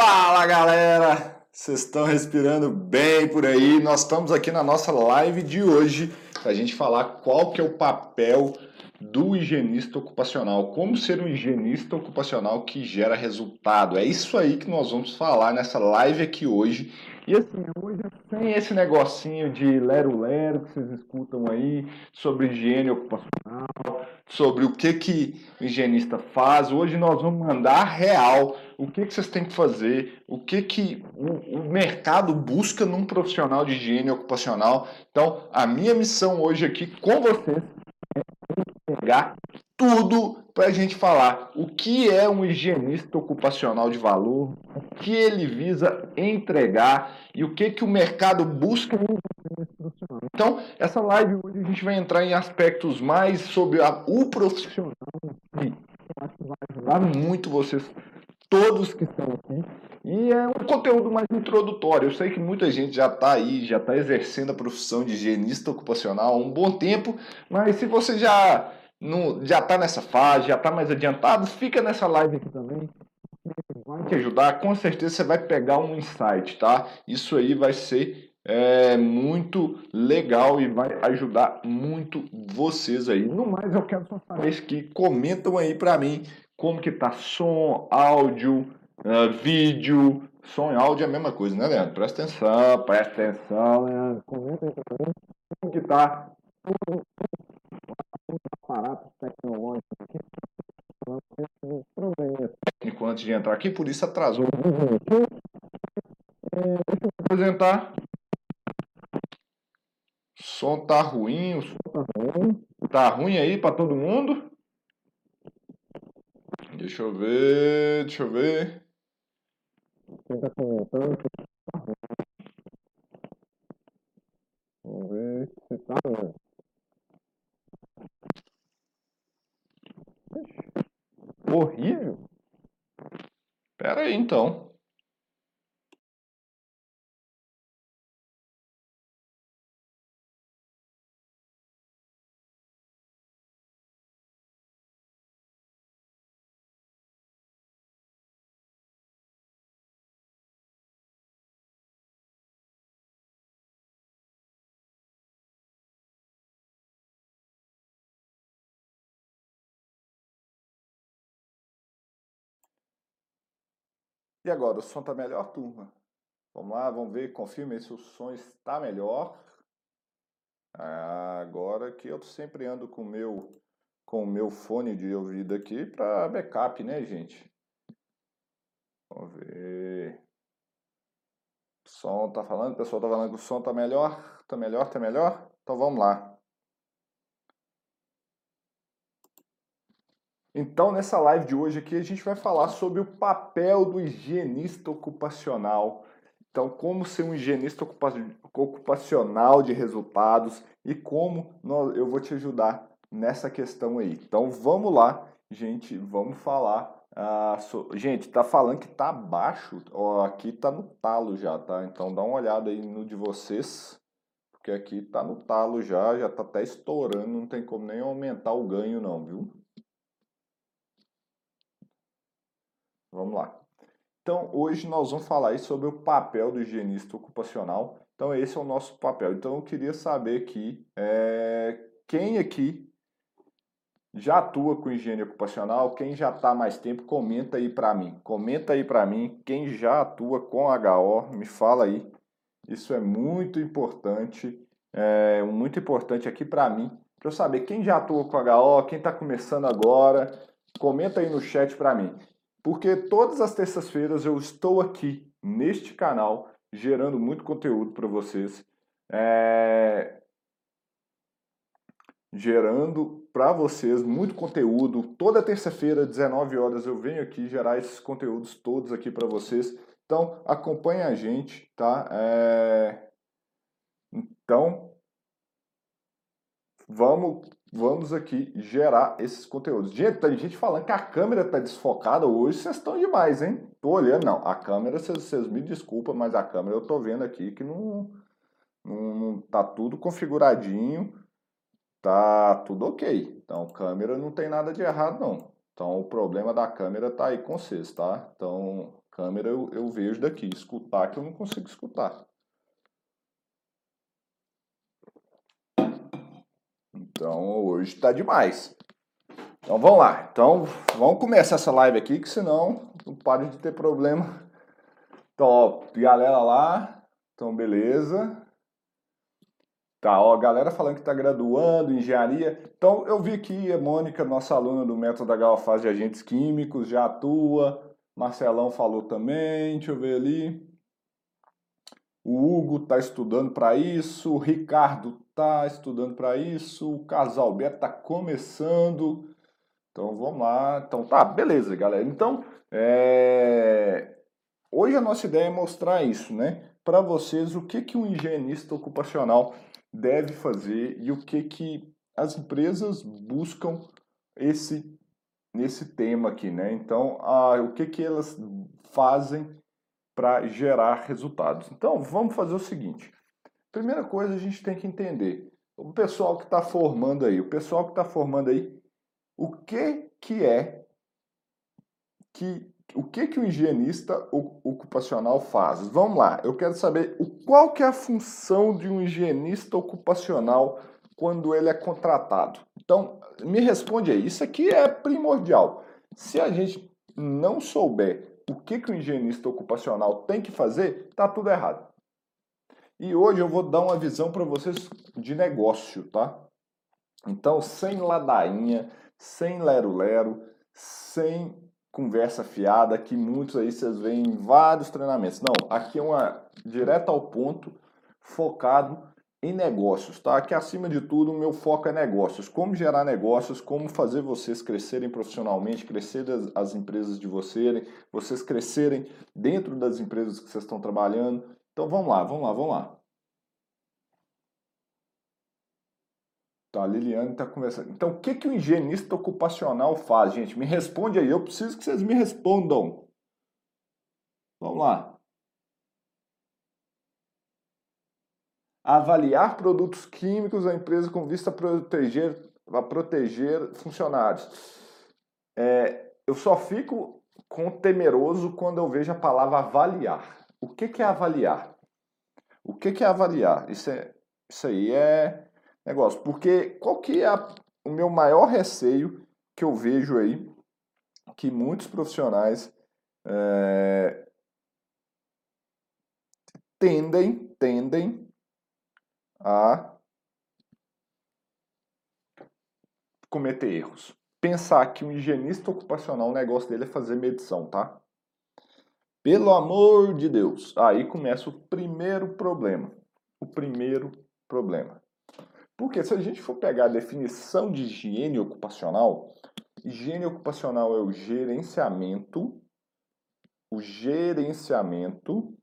Fala galera! Vocês estão respirando bem por aí? Nós estamos aqui na nossa live de hoje para a gente falar qual que é o papel do higienista ocupacional, como ser um higienista ocupacional que gera resultado. É isso aí que nós vamos falar nessa live aqui hoje. E assim, hoje sem esse negocinho de lero-lero que vocês escutam aí sobre higiene ocupacional, sobre o que, que o higienista faz. Hoje nós vamos mandar real o que, que vocês têm que fazer, o que, que o, o mercado busca num profissional de higiene ocupacional. Então, a minha missão hoje aqui com vocês é pegar tudo para a gente falar o que é um higienista ocupacional de valor, o que ele visa entregar e o que, que o mercado busca então, essa live hoje a gente vai entrar em aspectos mais sobre a, o profissional eu acho que vai ajudar muito vocês, todos que estão aqui. E é um conteúdo mais introdutório. Eu sei que muita gente já está aí, já está exercendo a profissão de higienista ocupacional há um bom tempo, mas se você já não, já está nessa fase, já está mais adiantado, fica nessa live aqui também. Vai te ajudar, com certeza você vai pegar um insight, tá? Isso aí vai ser é muito legal e vai ajudar muito vocês aí. No mais, eu quero só saber que comentam aí para mim como que tá som, áudio, uh, vídeo. Som e áudio é a mesma coisa, né, Leandro? Presta atenção, presta atenção, Leandro. Comenta aí pra mim como que tá aparatos tecnológicos aqui. Técnico antes de entrar aqui, por isso atrasou. É, deixa eu apresentar som tá ruim, o som tá ruim. Tá ruim aí para todo mundo? Deixa eu ver, deixa eu ver. Quem tá comentando tá ruim. Vamos ver se tá ruim. Horrível? Pera aí então. E agora, o som está melhor, turma? Vamos lá, vamos ver, confirme se o som está melhor. Ah, agora que eu sempre ando com meu com o meu fone de ouvido aqui para backup, né, gente? Vamos ver. O som tá falando, o pessoal tá falando que o som tá melhor, tá melhor, tá melhor. Então vamos lá. Então, nessa live de hoje aqui, a gente vai falar sobre o papel do higienista ocupacional. Então, como ser um higienista ocupacional de resultados e como eu vou te ajudar nessa questão aí. Então, vamos lá, gente, vamos falar. Uh, so... Gente, tá falando que tá baixo, ó, aqui tá no talo já, tá? Então, dá uma olhada aí no de vocês, porque aqui tá no talo já, já tá até estourando, não tem como nem aumentar o ganho não, viu? Vamos lá. Então, hoje nós vamos falar sobre o papel do higienista ocupacional. Então, esse é o nosso papel. Então, eu queria saber aqui, é, quem aqui já atua com higiene ocupacional, quem já está mais tempo, comenta aí para mim. Comenta aí para mim, quem já atua com HO, me fala aí. Isso é muito importante, é muito importante aqui para mim, para eu saber quem já atua com HO, quem está começando agora. Comenta aí no chat para mim. Porque todas as terças-feiras eu estou aqui neste canal gerando muito conteúdo para vocês. É... Gerando para vocês muito conteúdo. Toda terça-feira, 19 horas, eu venho aqui gerar esses conteúdos todos aqui para vocês. Então, acompanhe a gente, tá? É... Então, vamos vamos aqui gerar esses conteúdos. Gente, tem gente falando que a câmera está desfocada hoje, vocês estão demais, hein? Tô olhando, não, a câmera, vocês, me desculpam, mas a câmera eu tô vendo aqui que não, não, não tá tudo configuradinho, tá tudo ok. Então, câmera não tem nada de errado, não. Então, o problema da câmera tá aí com vocês, tá? Então, Câmera eu, eu vejo daqui, escutar que eu não consigo escutar. Então hoje está demais. Então vamos lá. Então vamos começar essa live aqui, que senão não pode de ter problema. Ó, galera lá. Então, beleza. Tá, ó, galera falando que está graduando engenharia. Então, eu vi aqui a Mônica, nossa aluna do método da Galfaz de Agentes Químicos, já atua. Marcelão falou também, deixa eu ver ali. O Hugo está estudando para isso, o Ricardo está estudando para isso, o Casal Beto está começando. Então vamos lá. Então tá, beleza, galera. Então, é... hoje a nossa ideia é mostrar isso, né? Para vocês, o que, que um higienista ocupacional deve fazer e o que, que as empresas buscam esse nesse tema aqui, né? Então, a, o que, que elas fazem para gerar resultados. Então, vamos fazer o seguinte. Primeira coisa, a gente tem que entender o pessoal que está formando aí, o pessoal que está formando aí, o que que é que o que que o higienista ocupacional faz? Vamos lá, eu quero saber o qual que é a função de um higienista ocupacional quando ele é contratado. Então, me responde aí, isso aqui é primordial. Se a gente não souber o que, que o higienista ocupacional tem que fazer, tá tudo errado. E hoje eu vou dar uma visão para vocês de negócio, tá? Então, sem ladainha, sem lero-lero, sem conversa fiada, que muitos aí vocês veem em vários treinamentos. Não, aqui é uma direto ao ponto, focado em negócios, tá? Que acima de tudo o meu foco é negócios, como gerar negócios, como fazer vocês crescerem profissionalmente, crescer as empresas de vocês, vocês crescerem dentro das empresas que vocês estão trabalhando. Então vamos lá, vamos lá, vamos lá. Tá, a Liliane está conversando. Então, o que, que o higienista ocupacional faz, gente? Me responde aí, eu preciso que vocês me respondam. Vamos lá. avaliar produtos químicos da empresa com vista a proteger, a proteger funcionários. É, eu só fico com temeroso quando eu vejo a palavra avaliar. O que, que é avaliar? O que, que é avaliar? Isso, é, isso aí é negócio. Porque qual que é a, o meu maior receio que eu vejo aí que muitos profissionais é, tendem, tendem a cometer erros. Pensar que um higienista ocupacional, o negócio dele é fazer medição, tá? Pelo amor de Deus. Aí começa o primeiro problema. O primeiro problema. Porque se a gente for pegar a definição de higiene ocupacional, higiene ocupacional é o gerenciamento, o gerenciamento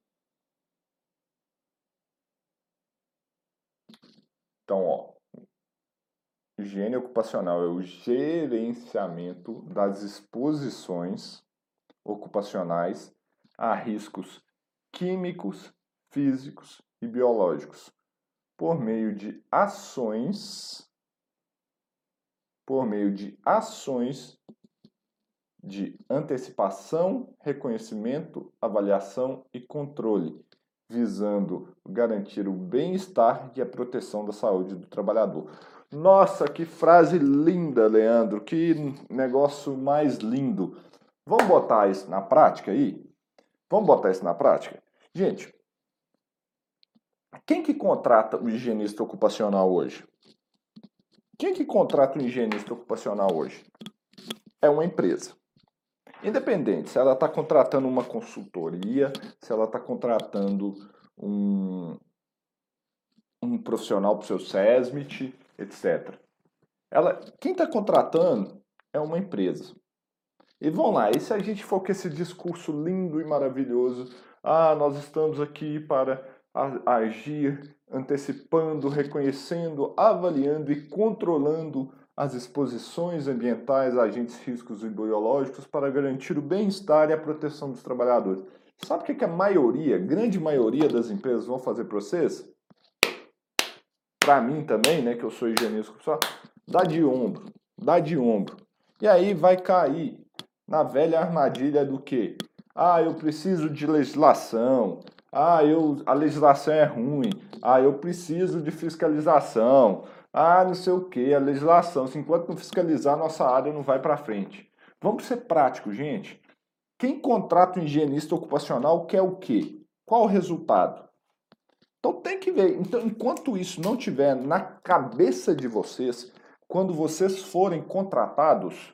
Então, ó, higiene ocupacional é o gerenciamento das exposições ocupacionais a riscos químicos, físicos e biológicos por meio de ações por meio de ações de antecipação, reconhecimento, avaliação e controle, visando garantir o bem-estar e a proteção da saúde do trabalhador. Nossa, que frase linda, Leandro, que negócio mais lindo. Vamos botar isso na prática aí? Vamos botar isso na prática? Gente, quem que contrata o higienista ocupacional hoje? Quem que contrata o higienista ocupacional hoje? É uma empresa. Independente se ela está contratando uma consultoria, se ela está contratando um, um profissional para o seu SESMIT, etc. Ela, quem está contratando é uma empresa. E vamos lá, e se a gente for com esse discurso lindo e maravilhoso, ah, nós estamos aqui para agir antecipando, reconhecendo, avaliando e controlando as exposições ambientais agentes físicos e biológicos para garantir o bem-estar e a proteção dos trabalhadores. Sabe o que, a maioria, grande maioria das empresas vão fazer para vocês? Para mim também, né, que eu sou higienista, só dá de ombro, dá de ombro. E aí vai cair na velha armadilha do que? Ah, eu preciso de legislação. Ah, eu, a legislação é ruim. Ah, eu preciso de fiscalização. Ah, não sei o que, a legislação. Se enquanto não fiscalizar, nossa área não vai para frente. Vamos ser práticos, gente. Quem contrata um higienista ocupacional quer o quê? Qual o resultado? Então tem que ver. Então, enquanto isso não tiver na cabeça de vocês, quando vocês forem contratados,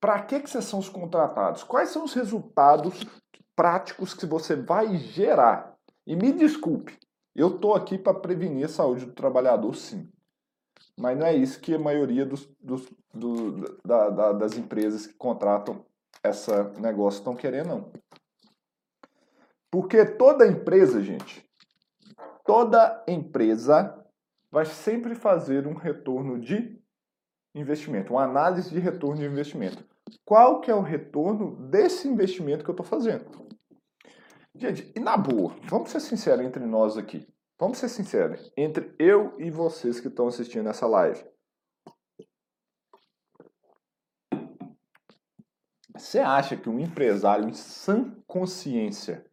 para que, que vocês são os contratados? Quais são os resultados práticos que você vai gerar? E me desculpe, eu estou aqui para prevenir a saúde do trabalhador, sim. Mas não é isso que a maioria dos, dos do, da, da, das empresas que contratam esse negócio estão querendo, não. Porque toda empresa, gente, toda empresa vai sempre fazer um retorno de investimento, uma análise de retorno de investimento. Qual que é o retorno desse investimento que eu estou fazendo? Gente, e na boa, vamos ser sinceros entre nós aqui. Vamos ser sinceros, entre eu e vocês que estão assistindo essa live. Você acha que um empresário em sã consciência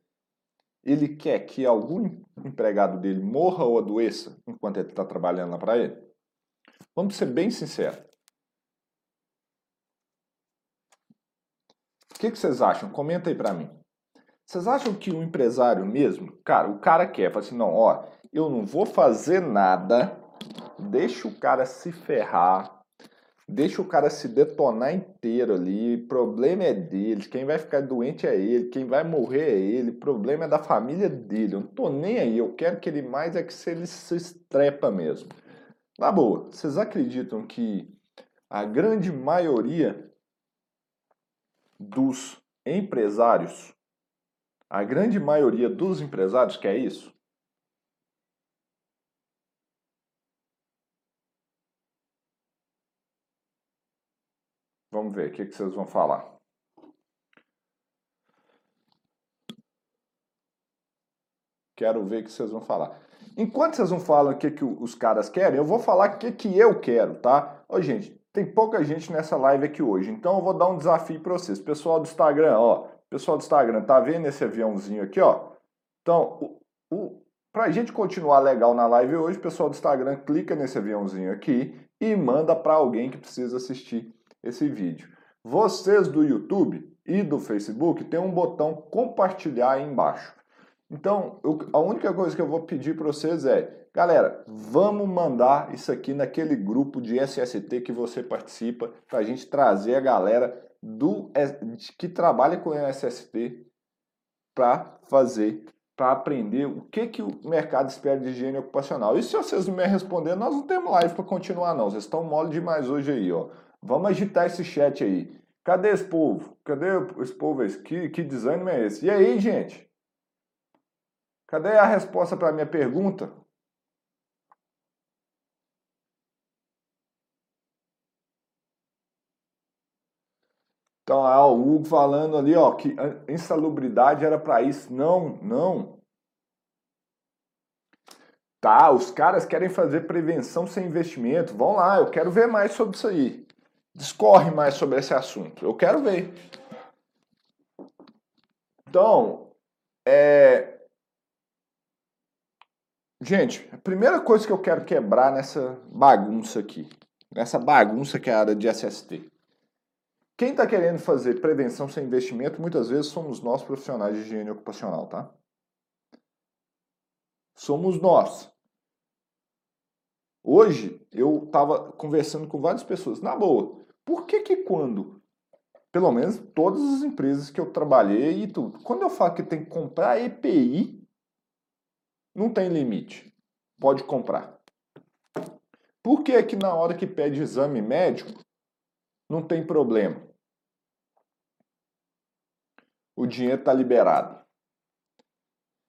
ele quer que algum empregado dele morra ou adoeça enquanto ele está trabalhando lá para ele? Vamos ser bem sinceros. O que, que vocês acham? Comenta aí para mim. Vocês acham que o empresário mesmo, cara, o cara quer, fala assim, não, ó, eu não vou fazer nada, deixa o cara se ferrar, deixa o cara se detonar inteiro ali, problema é dele, quem vai ficar doente é ele, quem vai morrer é ele, problema é da família dele, eu não tô nem aí, eu quero que ele mais é que se ele se estrepa mesmo. Na boa, vocês acreditam que a grande maioria dos empresários, a grande maioria dos empresários quer isso? Vamos ver o que, que vocês vão falar. Quero ver o que vocês vão falar. Enquanto vocês não falam o que, que os caras querem, eu vou falar o que, que eu quero, tá? Ô, gente, tem pouca gente nessa live aqui hoje, então eu vou dar um desafio para vocês. Pessoal do Instagram, ó, pessoal do Instagram, tá vendo esse aviãozinho aqui, ó? Então, o, o, pra gente continuar legal na live hoje, pessoal do Instagram, clica nesse aviãozinho aqui e manda para alguém que precisa assistir esse vídeo. Vocês do YouTube e do Facebook tem um botão compartilhar aí embaixo. Então, eu, a única coisa que eu vou pedir para vocês é, galera, vamos mandar isso aqui naquele grupo de SST que você participa, para a gente trazer a galera do que trabalha com SST para fazer, para aprender o que, que o mercado espera de higiene ocupacional. E se vocês não me responder, nós não temos live para continuar não, vocês estão mole demais hoje aí, ó. Vamos agitar esse chat aí. Cadê esse povo? Cadê esse povo? Que, que desânimo é esse? E aí, gente? Cadê a resposta para a minha pergunta? Então, o Hugo falando ali, ó, que insalubridade era para isso. Não, não. Tá, os caras querem fazer prevenção sem investimento. Vão lá, eu quero ver mais sobre isso aí. Discorre mais sobre esse assunto. Eu quero ver. Então, é, Gente, a primeira coisa que eu quero quebrar nessa bagunça aqui, nessa bagunça que é a área de SST. Quem está querendo fazer prevenção sem investimento, muitas vezes somos nós profissionais de higiene ocupacional, tá? Somos nós. Hoje eu estava conversando com várias pessoas, na boa, por que que quando, pelo menos todas as empresas que eu trabalhei e tudo, quando eu falo que tem que comprar EPI, não tem limite. Pode comprar. Por que que na hora que pede exame médico não tem problema? O dinheiro está liberado.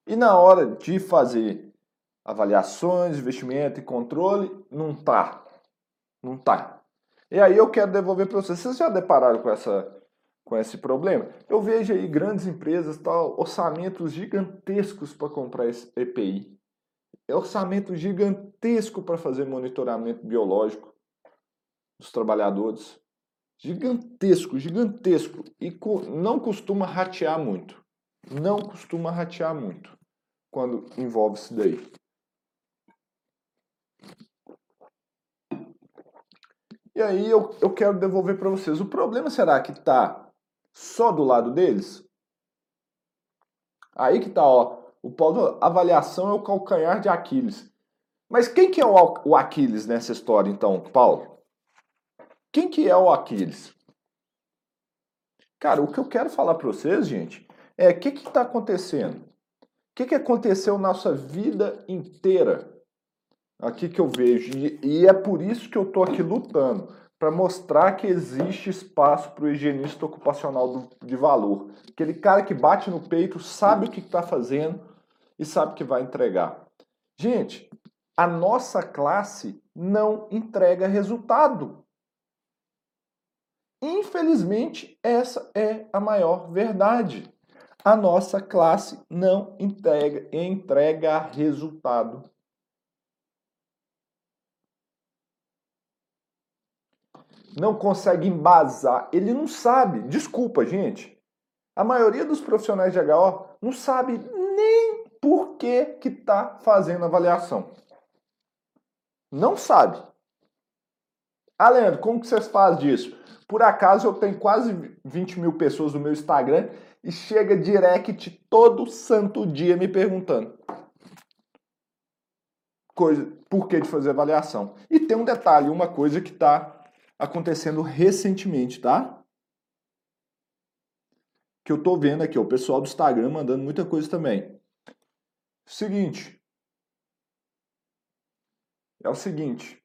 E na hora de fazer avaliações, investimento e controle, não tá. Não tá. E aí eu quero devolver para vocês. Vocês já depararam com essa com esse problema. Eu vejo aí grandes empresas, tal, orçamentos gigantescos para comprar esse EPI. É orçamento gigantesco para fazer monitoramento biológico dos trabalhadores. Gigantesco, gigantesco. E não costuma ratear muito. Não costuma ratear muito quando envolve isso daí. E aí eu, eu quero devolver para vocês. O problema será que está só do lado deles? Aí que tá, ó. O polo avaliação é o calcanhar de Aquiles. Mas quem que é o, Aquiles nessa história, então, Paulo? Quem que é o Aquiles? Cara, o que eu quero falar para vocês, gente, é o que está acontecendo. O que, que aconteceu na nossa vida inteira? Aqui que eu vejo. E, e é por isso que eu estou aqui lutando para mostrar que existe espaço para o higienista ocupacional do, de valor. Aquele cara que bate no peito, sabe o que está fazendo e sabe que vai entregar. Gente, a nossa classe não entrega resultado. Infelizmente, essa é a maior verdade. A nossa classe não entrega, entrega resultado. Não consegue embasar, ele não sabe. Desculpa, gente. A maioria dos profissionais de HO não sabe nem por que que está fazendo avaliação. Não sabe. Ah, Leandro, como que vocês fazem disso? Por acaso eu tenho quase 20 mil pessoas no meu Instagram e chega direct todo santo dia me perguntando coisa, por que de fazer avaliação. E tem um detalhe, uma coisa que está acontecendo recentemente, tá? Que eu tô vendo aqui, ó, o pessoal do Instagram mandando muita coisa também. Seguinte. É o seguinte.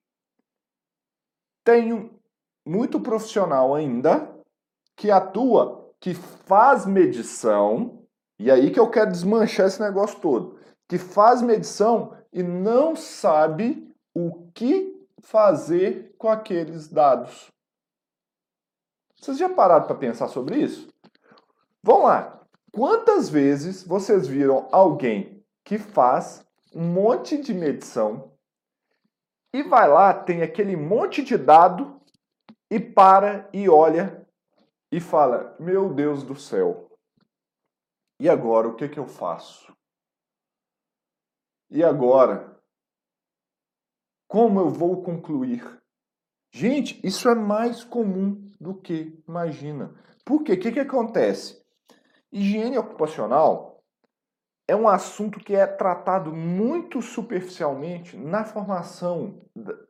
Tenho muito profissional ainda que atua, que faz medição, e aí que eu quero desmanchar esse negócio todo, que faz medição e não sabe o que fazer com aqueles dados. Vocês já pararam para pensar sobre isso? Vamos lá. Quantas vezes vocês viram alguém que faz um monte de medição e vai lá, tem aquele monte de dado e para e olha e fala: Meu Deus do céu, e agora o que, que eu faço? E agora? Como eu vou concluir? Gente, isso é mais comum do que imagina. Por quê? O que, que acontece? Higiene ocupacional é um assunto que é tratado muito superficialmente na formação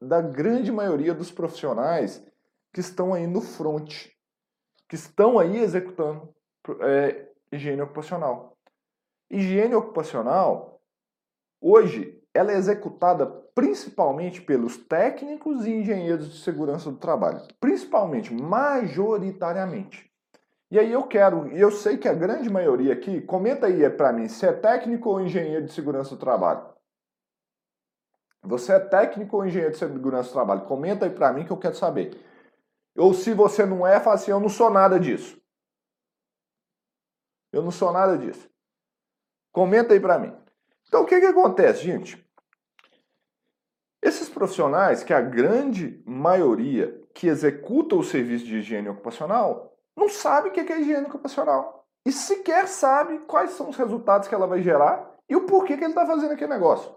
da grande maioria dos profissionais que estão aí no front, que estão aí executando é, higiene ocupacional. Higiene ocupacional, hoje, ela é executada principalmente pelos técnicos e engenheiros de segurança do trabalho. Principalmente, majoritariamente. E aí eu quero, e eu sei que a grande maioria aqui, comenta aí para mim se é técnico ou engenheiro de segurança do trabalho. Você é técnico ou engenheiro de segurança do trabalho? Comenta aí para mim que eu quero saber. Ou se você não é, fala assim, eu não sou nada disso. Eu não sou nada disso. Comenta aí para mim. Então o que que acontece, gente? Esses profissionais, que a grande maioria que executa o serviço de higiene ocupacional, não sabe o que é higiene ocupacional. E sequer sabe quais são os resultados que ela vai gerar e o porquê que ele está fazendo aquele negócio.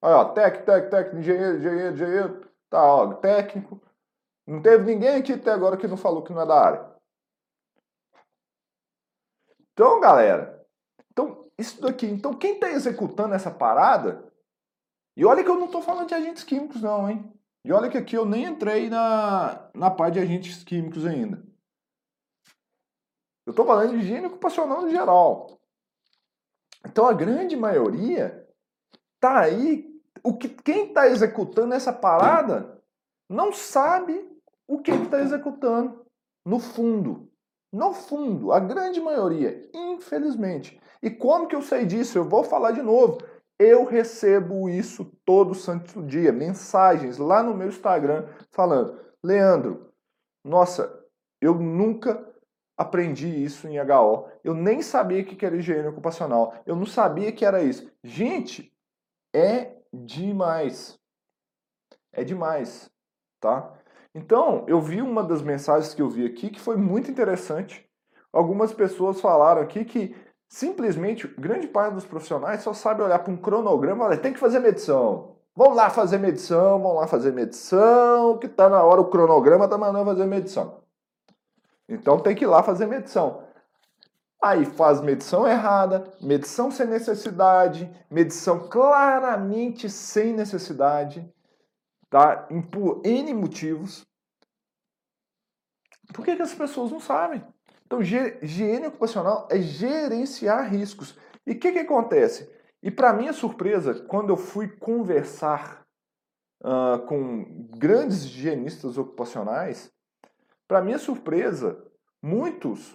Olha, ó, técnico, técnico, técnico, engenheiro, engenheiro, engenheiro, tá, ó, técnico, não teve ninguém aqui até agora que não falou que não é da área. Então, galera, então, isso daqui, então quem está executando essa parada, e olha que eu não estou falando de agentes químicos não, hein? E olha que aqui eu nem entrei na, na parte de agentes químicos ainda. Eu estou falando de higiene ocupacional no geral. Então a grande maioria tá aí. O que, quem está executando essa parada não sabe o que está executando no fundo. No fundo, a grande maioria, infelizmente. E como que eu sei disso? Eu vou falar de novo. Eu recebo isso todo santo dia, mensagens lá no meu Instagram falando: Leandro, nossa, eu nunca aprendi isso em HO. Eu nem sabia que era higiene ocupacional. Eu não sabia que era isso. Gente, é demais. É demais, tá? Então, eu vi uma das mensagens que eu vi aqui que foi muito interessante. Algumas pessoas falaram aqui que simplesmente grande parte dos profissionais só sabe olhar para um cronograma e falar, tem que fazer medição. Vamos lá fazer medição, vamos lá fazer medição, que está na hora o cronograma está mandando fazer medição. Então tem que ir lá fazer medição. Aí faz medição errada, medição sem necessidade, medição claramente sem necessidade, tá? Por N motivos. Por que, que as pessoas não sabem? Então, higiene ocupacional é gerenciar riscos. E o que, que acontece? E para minha surpresa, quando eu fui conversar uh, com grandes higienistas ocupacionais, para minha surpresa, muitos,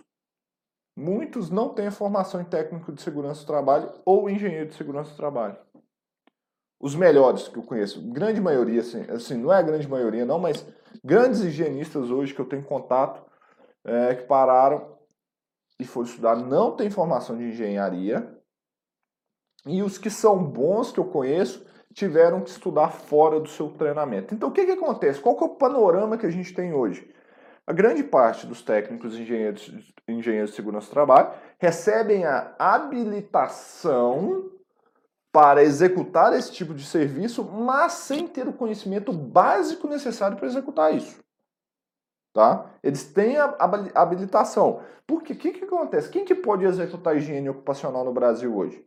muitos não têm formação em técnico de segurança do trabalho ou engenheiro de segurança do trabalho. Os melhores que eu conheço, grande maioria, assim, assim não é a grande maioria não, mas grandes higienistas hoje que eu tenho contato, é, que pararam e foram estudar, não têm formação de engenharia, e os que são bons que eu conheço tiveram que estudar fora do seu treinamento. Então o que, que acontece? Qual que é o panorama que a gente tem hoje? A grande parte dos técnicos engenheiros, engenheiros de segurança do trabalho recebem a habilitação para executar esse tipo de serviço, mas sem ter o conhecimento básico necessário para executar isso. Tá? Eles têm a habilitação. Porque o que, que acontece? Quem que pode executar higiene ocupacional no Brasil hoje?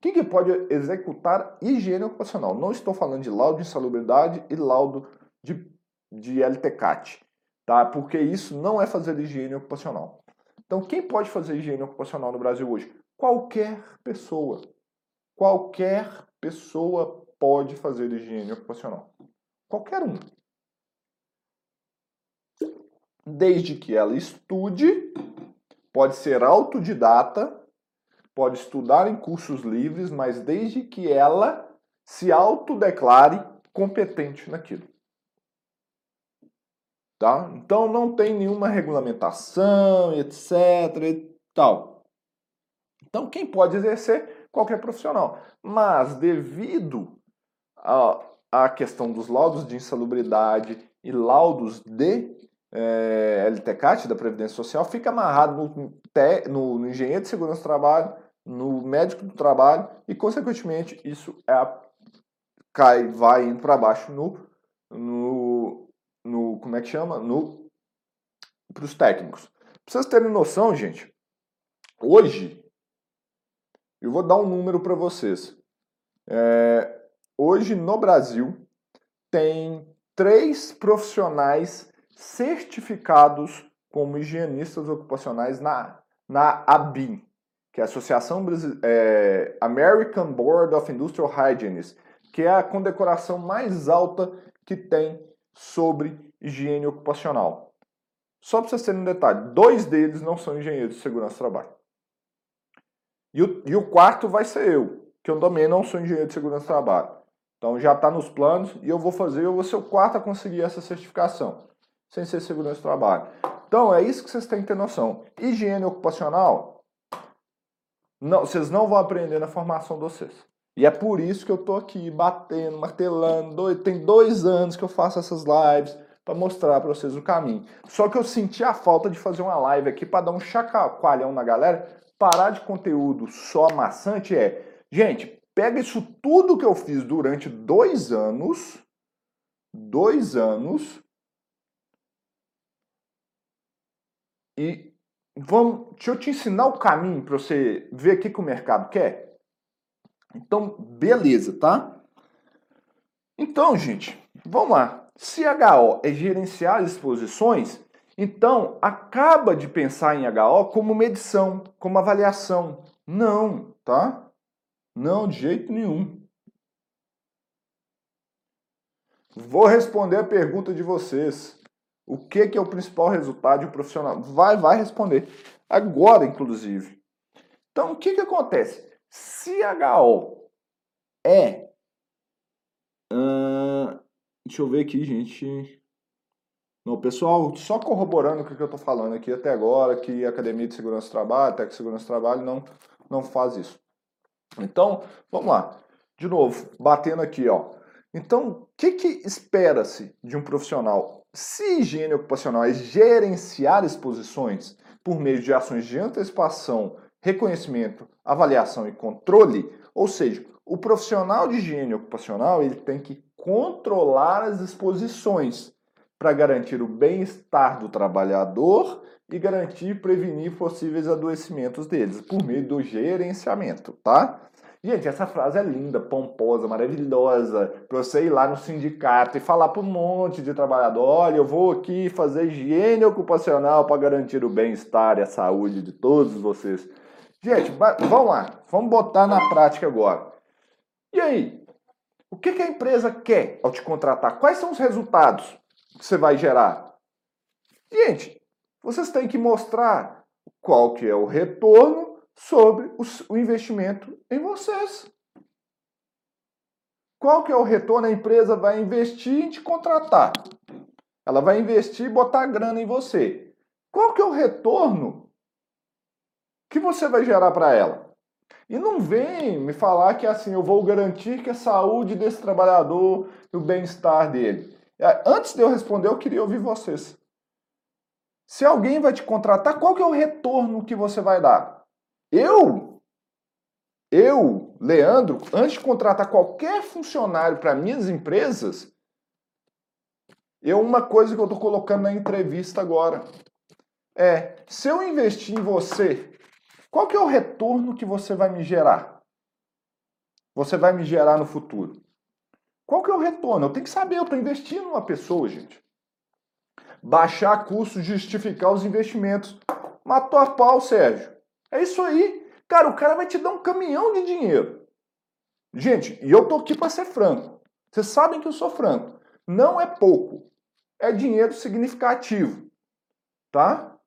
Quem que pode executar higiene ocupacional? Não estou falando de laudo de insalubridade e laudo de, de LTCAT, tá? Porque isso não é fazer higiene ocupacional. Então, quem pode fazer higiene ocupacional no Brasil hoje? Qualquer pessoa. Qualquer pessoa pode fazer higiene ocupacional. Qualquer um. Desde que ela estude, pode ser autodidata pode estudar em cursos livres, mas desde que ela se autodeclare competente naquilo. Tá? Então não tem nenhuma regulamentação, etc. e tal. Então quem pode exercer? Qualquer profissional. Mas devido à questão dos laudos de insalubridade e laudos de é, LTCAT, da Previdência Social, fica amarrado no, no, no, engenheiro de segurança do trabalho, no médico do trabalho e, consequentemente, isso é cai, vai indo para baixo no, no, no, como é que chama? No, para os técnicos. Pra vocês terem noção, gente, hoje, eu vou dar um número para vocês. É, hoje, no Brasil, tem três profissionais certificados como higienistas ocupacionais na, na ABIN, que é a Associação é, American Board of Industrial Hygienists, que é a condecoração mais alta que tem sobre higiene ocupacional. Só para vocês terem um detalhe, dois deles não são engenheiros de segurança do trabalho. E o, e o quarto vai ser eu, que eu também não sou engenheiro de segurança do trabalho. Então já está nos planos e eu vou fazer, eu vou ser o quarto a conseguir essa certificação sem ser segurança do trabalho. Então, é isso que vocês têm que ter noção. Higiene ocupacional, não, vocês não vão aprender na formação de vocês. E é por isso que eu tô aqui batendo, martelando. Dois, tem dois anos que eu faço essas lives para mostrar para vocês o caminho. Só que eu senti a falta de fazer uma live aqui para dar um chacoalhão na galera. Parar de conteúdo só maçante é, gente, pega isso tudo que eu fiz durante dois anos, dois anos, E vamos, deixa eu te ensinar o caminho para você ver o que, que o mercado quer. Então, beleza, tá? Então, gente, vamos lá. Se HO é gerenciar exposições, então acaba de pensar em HO como medição, como avaliação. Não, tá? Não, de jeito nenhum. Vou responder a pergunta de vocês. O que, que é o principal resultado de um profissional? Vai, vai responder. Agora, inclusive. Então, o que, que acontece? Se HO é. Deixa eu ver aqui, gente. Não, pessoal, só corroborando o que eu estou falando aqui até agora, que a Academia de Segurança do Trabalho, Tec Segurança do Trabalho não, não faz isso. Então, vamos lá. De novo, batendo aqui, ó. Então, o que, que espera-se de um profissional? Se higiene ocupacional é gerenciar exposições por meio de ações de antecipação, reconhecimento, avaliação e controle, ou seja, o profissional de higiene ocupacional ele tem que controlar as exposições para garantir o bem-estar do trabalhador e garantir prevenir possíveis adoecimentos deles por meio do gerenciamento, tá? Gente, essa frase é linda, pomposa, maravilhosa, para você ir lá no sindicato e falar para um monte de trabalhador, olha, eu vou aqui fazer higiene ocupacional para garantir o bem-estar e a saúde de todos vocês. Gente, vamos lá, vamos botar na prática agora. E aí, o que, que a empresa quer ao te contratar? Quais são os resultados que você vai gerar? Gente, vocês têm que mostrar qual que é o retorno sobre o investimento em vocês. Qual que é o retorno? A empresa vai investir em te contratar. Ela vai investir e botar grana em você. Qual que é o retorno que você vai gerar para ela? E não vem me falar que assim, eu vou garantir que a saúde desse trabalhador e o bem-estar dele. É, antes de eu responder, eu queria ouvir vocês. Se alguém vai te contratar, qual que é o retorno que você vai dar? Eu, eu, Leandro, antes de contratar qualquer funcionário para minhas empresas, eu uma coisa que eu estou colocando na entrevista agora é, se eu investir em você, qual que é o retorno que você vai me gerar? Você vai me gerar no futuro. Qual que é o retorno? Eu tenho que saber, eu estou investindo numa pessoa, gente. Baixar custos, justificar os investimentos. Matou a pau, Sérgio. É isso aí. Cara, o cara vai te dar um caminhão de dinheiro. Gente, e eu tô aqui para ser franco. Vocês sabem que eu sou franco. Não é pouco. É dinheiro significativo. Tá?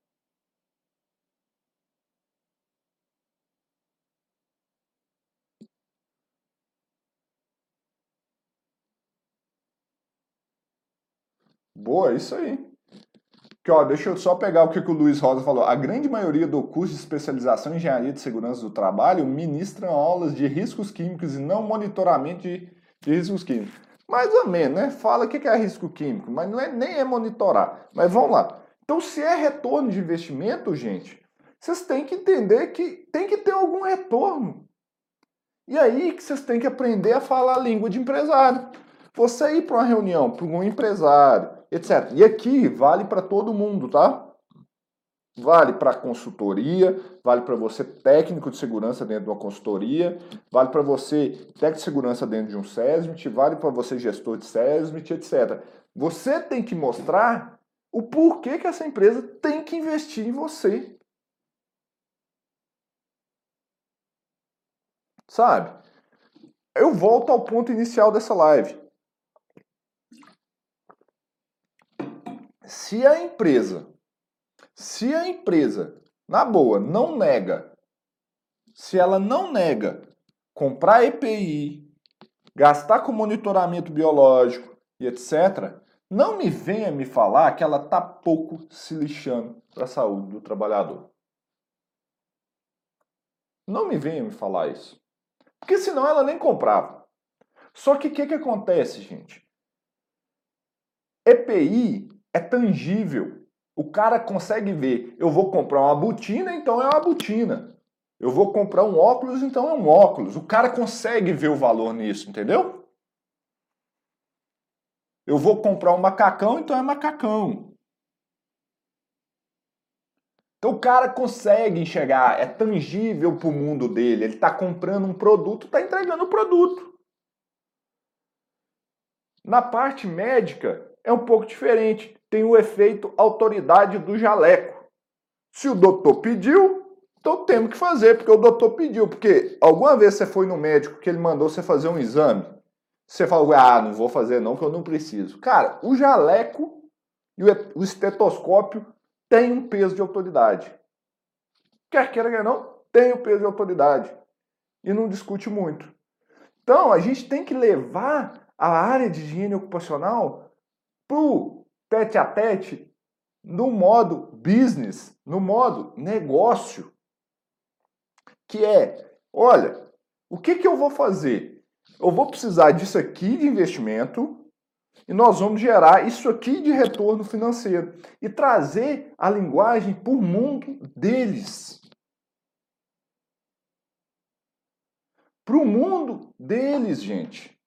Boa, é isso aí. Que, ó, deixa eu só pegar o que, que o Luiz Rosa falou. A grande maioria do curso de especialização em engenharia de segurança do trabalho ministram aulas de riscos químicos e não monitoramento de, de riscos químicos. Mais ou menos, né? Fala o que é risco químico, mas não é, nem é monitorar. Mas vamos lá. Então, se é retorno de investimento, gente, vocês têm que entender que tem que ter algum retorno. E aí que vocês têm que aprender a falar a língua de empresário. Você ir para uma reunião para um empresário, etc. E aqui vale para todo mundo, tá? Vale para consultoria, vale para você técnico de segurança dentro de uma consultoria, vale para você técnico de segurança dentro de um SESMIT, vale para você gestor de SESMIT, etc. Você tem que mostrar o porquê que essa empresa tem que investir em você. Sabe? Eu volto ao ponto inicial dessa live. Se a empresa, se a empresa, na boa, não nega, se ela não nega comprar EPI, gastar com monitoramento biológico e etc., não me venha me falar que ela está pouco se lixando para a saúde do trabalhador. Não me venha me falar isso. Porque senão ela nem comprava. Só que o que, que acontece, gente? EPI é tangível. O cara consegue ver. Eu vou comprar uma botina, então é uma botina. Eu vou comprar um óculos, então é um óculos. O cara consegue ver o valor nisso, entendeu? Eu vou comprar um macacão, então é macacão. Então o cara consegue enxergar, é tangível para o mundo dele. Ele está comprando um produto, está entregando o produto. Na parte médica é um pouco diferente tem o efeito autoridade do jaleco. Se o doutor pediu, então temos que fazer, porque o doutor pediu. Porque alguma vez você foi no médico que ele mandou você fazer um exame, você falou, ah, não vou fazer não, que eu não preciso. Cara, o jaleco e o estetoscópio têm um peso de autoridade. Quer queira, quer não, tem o peso de autoridade. E não discute muito. Então, a gente tem que levar a área de higiene ocupacional para o tete a tete no modo business, no modo negócio, que é, olha, o que, que eu vou fazer? Eu vou precisar disso aqui de investimento, E nós vamos gerar isso aqui de retorno financeiro e trazer a linguagem para o mundo deles. Para o mundo deles, gente.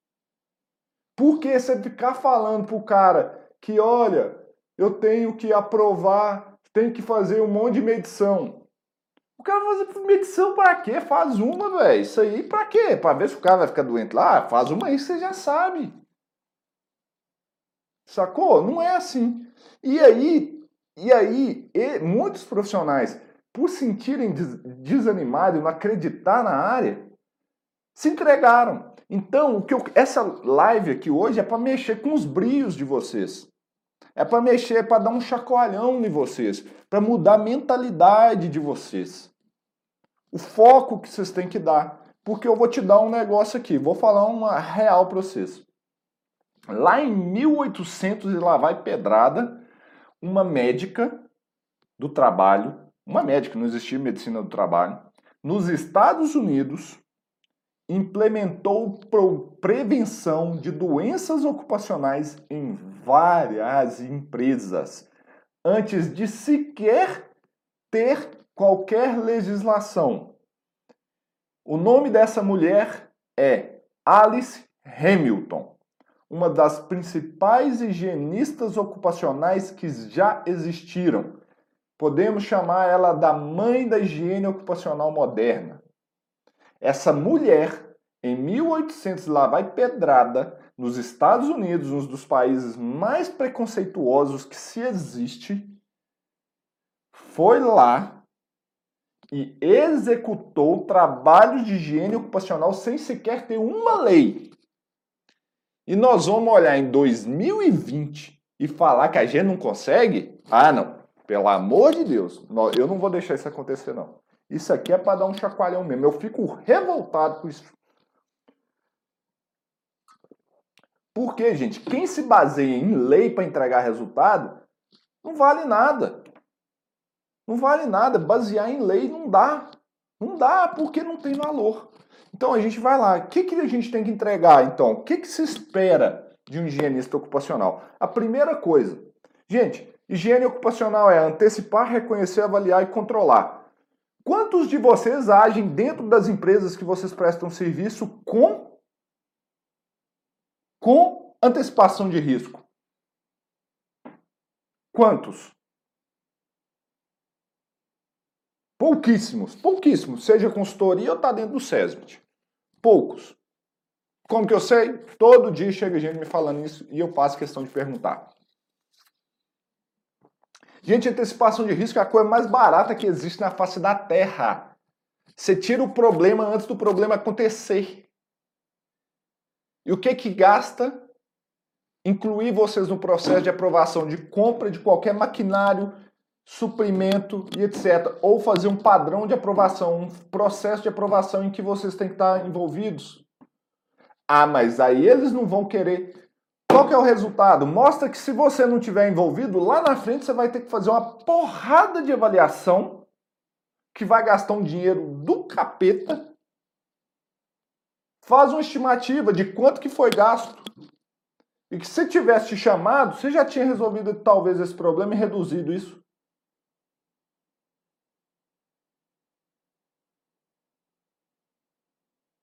Porque você ficar falando para o cara que, olha, eu tenho que aprovar, tenho que fazer um monte de medição. O cara fazer medição para quê? Faz uma, velho. Isso aí para quê? Para ver se o cara vai ficar doente lá? Faz uma aí, você já sabe. Sacou? Não é assim. E aí, e aí, e muitos profissionais, por sentirem desanimados, não acreditar na área, se entregaram. Então, o que eu, essa live aqui hoje é para mexer com os brios de vocês. É para mexer, é para dar um chacoalhão em vocês, para mudar a mentalidade de vocês. O foco que vocês têm que dar. Porque eu vou te dar um negócio aqui, vou falar uma real para vocês. Lá em 1800 e lá vai pedrada, uma médica do trabalho, uma médica, não existia medicina do trabalho, nos Estados Unidos implementou prevenção de doenças ocupacionais em várias empresas, antes de sequer ter qualquer legislação. O nome dessa mulher é Alice Hamilton, uma das principais higienistas ocupacionais que já existiram. Podemos chamar ela da mãe da higiene ocupacional moderna. Essa mulher, em 1800, lá vai pedrada, nos Estados Unidos, um dos países mais preconceituosos que se existe, foi lá e executou trabalhos de higiene ocupacional sem sequer ter uma lei. E nós vamos olhar em 2020 e falar que a gente não consegue? Ah, não. Pelo amor de Deus, eu não vou deixar isso acontecer, não. Isso aqui é para dar um chacoalhão mesmo. Eu fico revoltado com isso. Porque, gente, quem se baseia em lei para entregar resultado não vale nada. Não vale nada. Basear em lei não dá. Não dá porque não tem valor. Então a gente vai lá. O que, que a gente tem que entregar, então? O que, que se espera de um higienista ocupacional? A primeira coisa, gente, higiene ocupacional é antecipar, reconhecer, avaliar e controlar. Quantos de vocês agem dentro das empresas que vocês prestam serviço com com antecipação de risco? Quantos? Pouquíssimos, pouquíssimos, seja consultoria ou está dentro do SESMIT. Poucos. Como que eu sei? Todo dia chega gente me falando isso e eu faço questão de perguntar. Gente, antecipação de risco é a coisa mais barata que existe na face da Terra. Você tira o problema antes do problema acontecer. E o que que gasta? Incluir vocês no processo de aprovação de compra de qualquer maquinário, suprimento e etc. Ou fazer um padrão de aprovação, um processo de aprovação em que vocês têm que estar envolvidos. Ah, mas aí eles não vão querer qual que é o resultado? Mostra que se você não tiver envolvido, lá na frente você vai ter que fazer uma porrada de avaliação que vai gastar um dinheiro do capeta. Faz uma estimativa de quanto que foi gasto. E que se tivesse te chamado, você já tinha resolvido talvez esse problema e reduzido isso.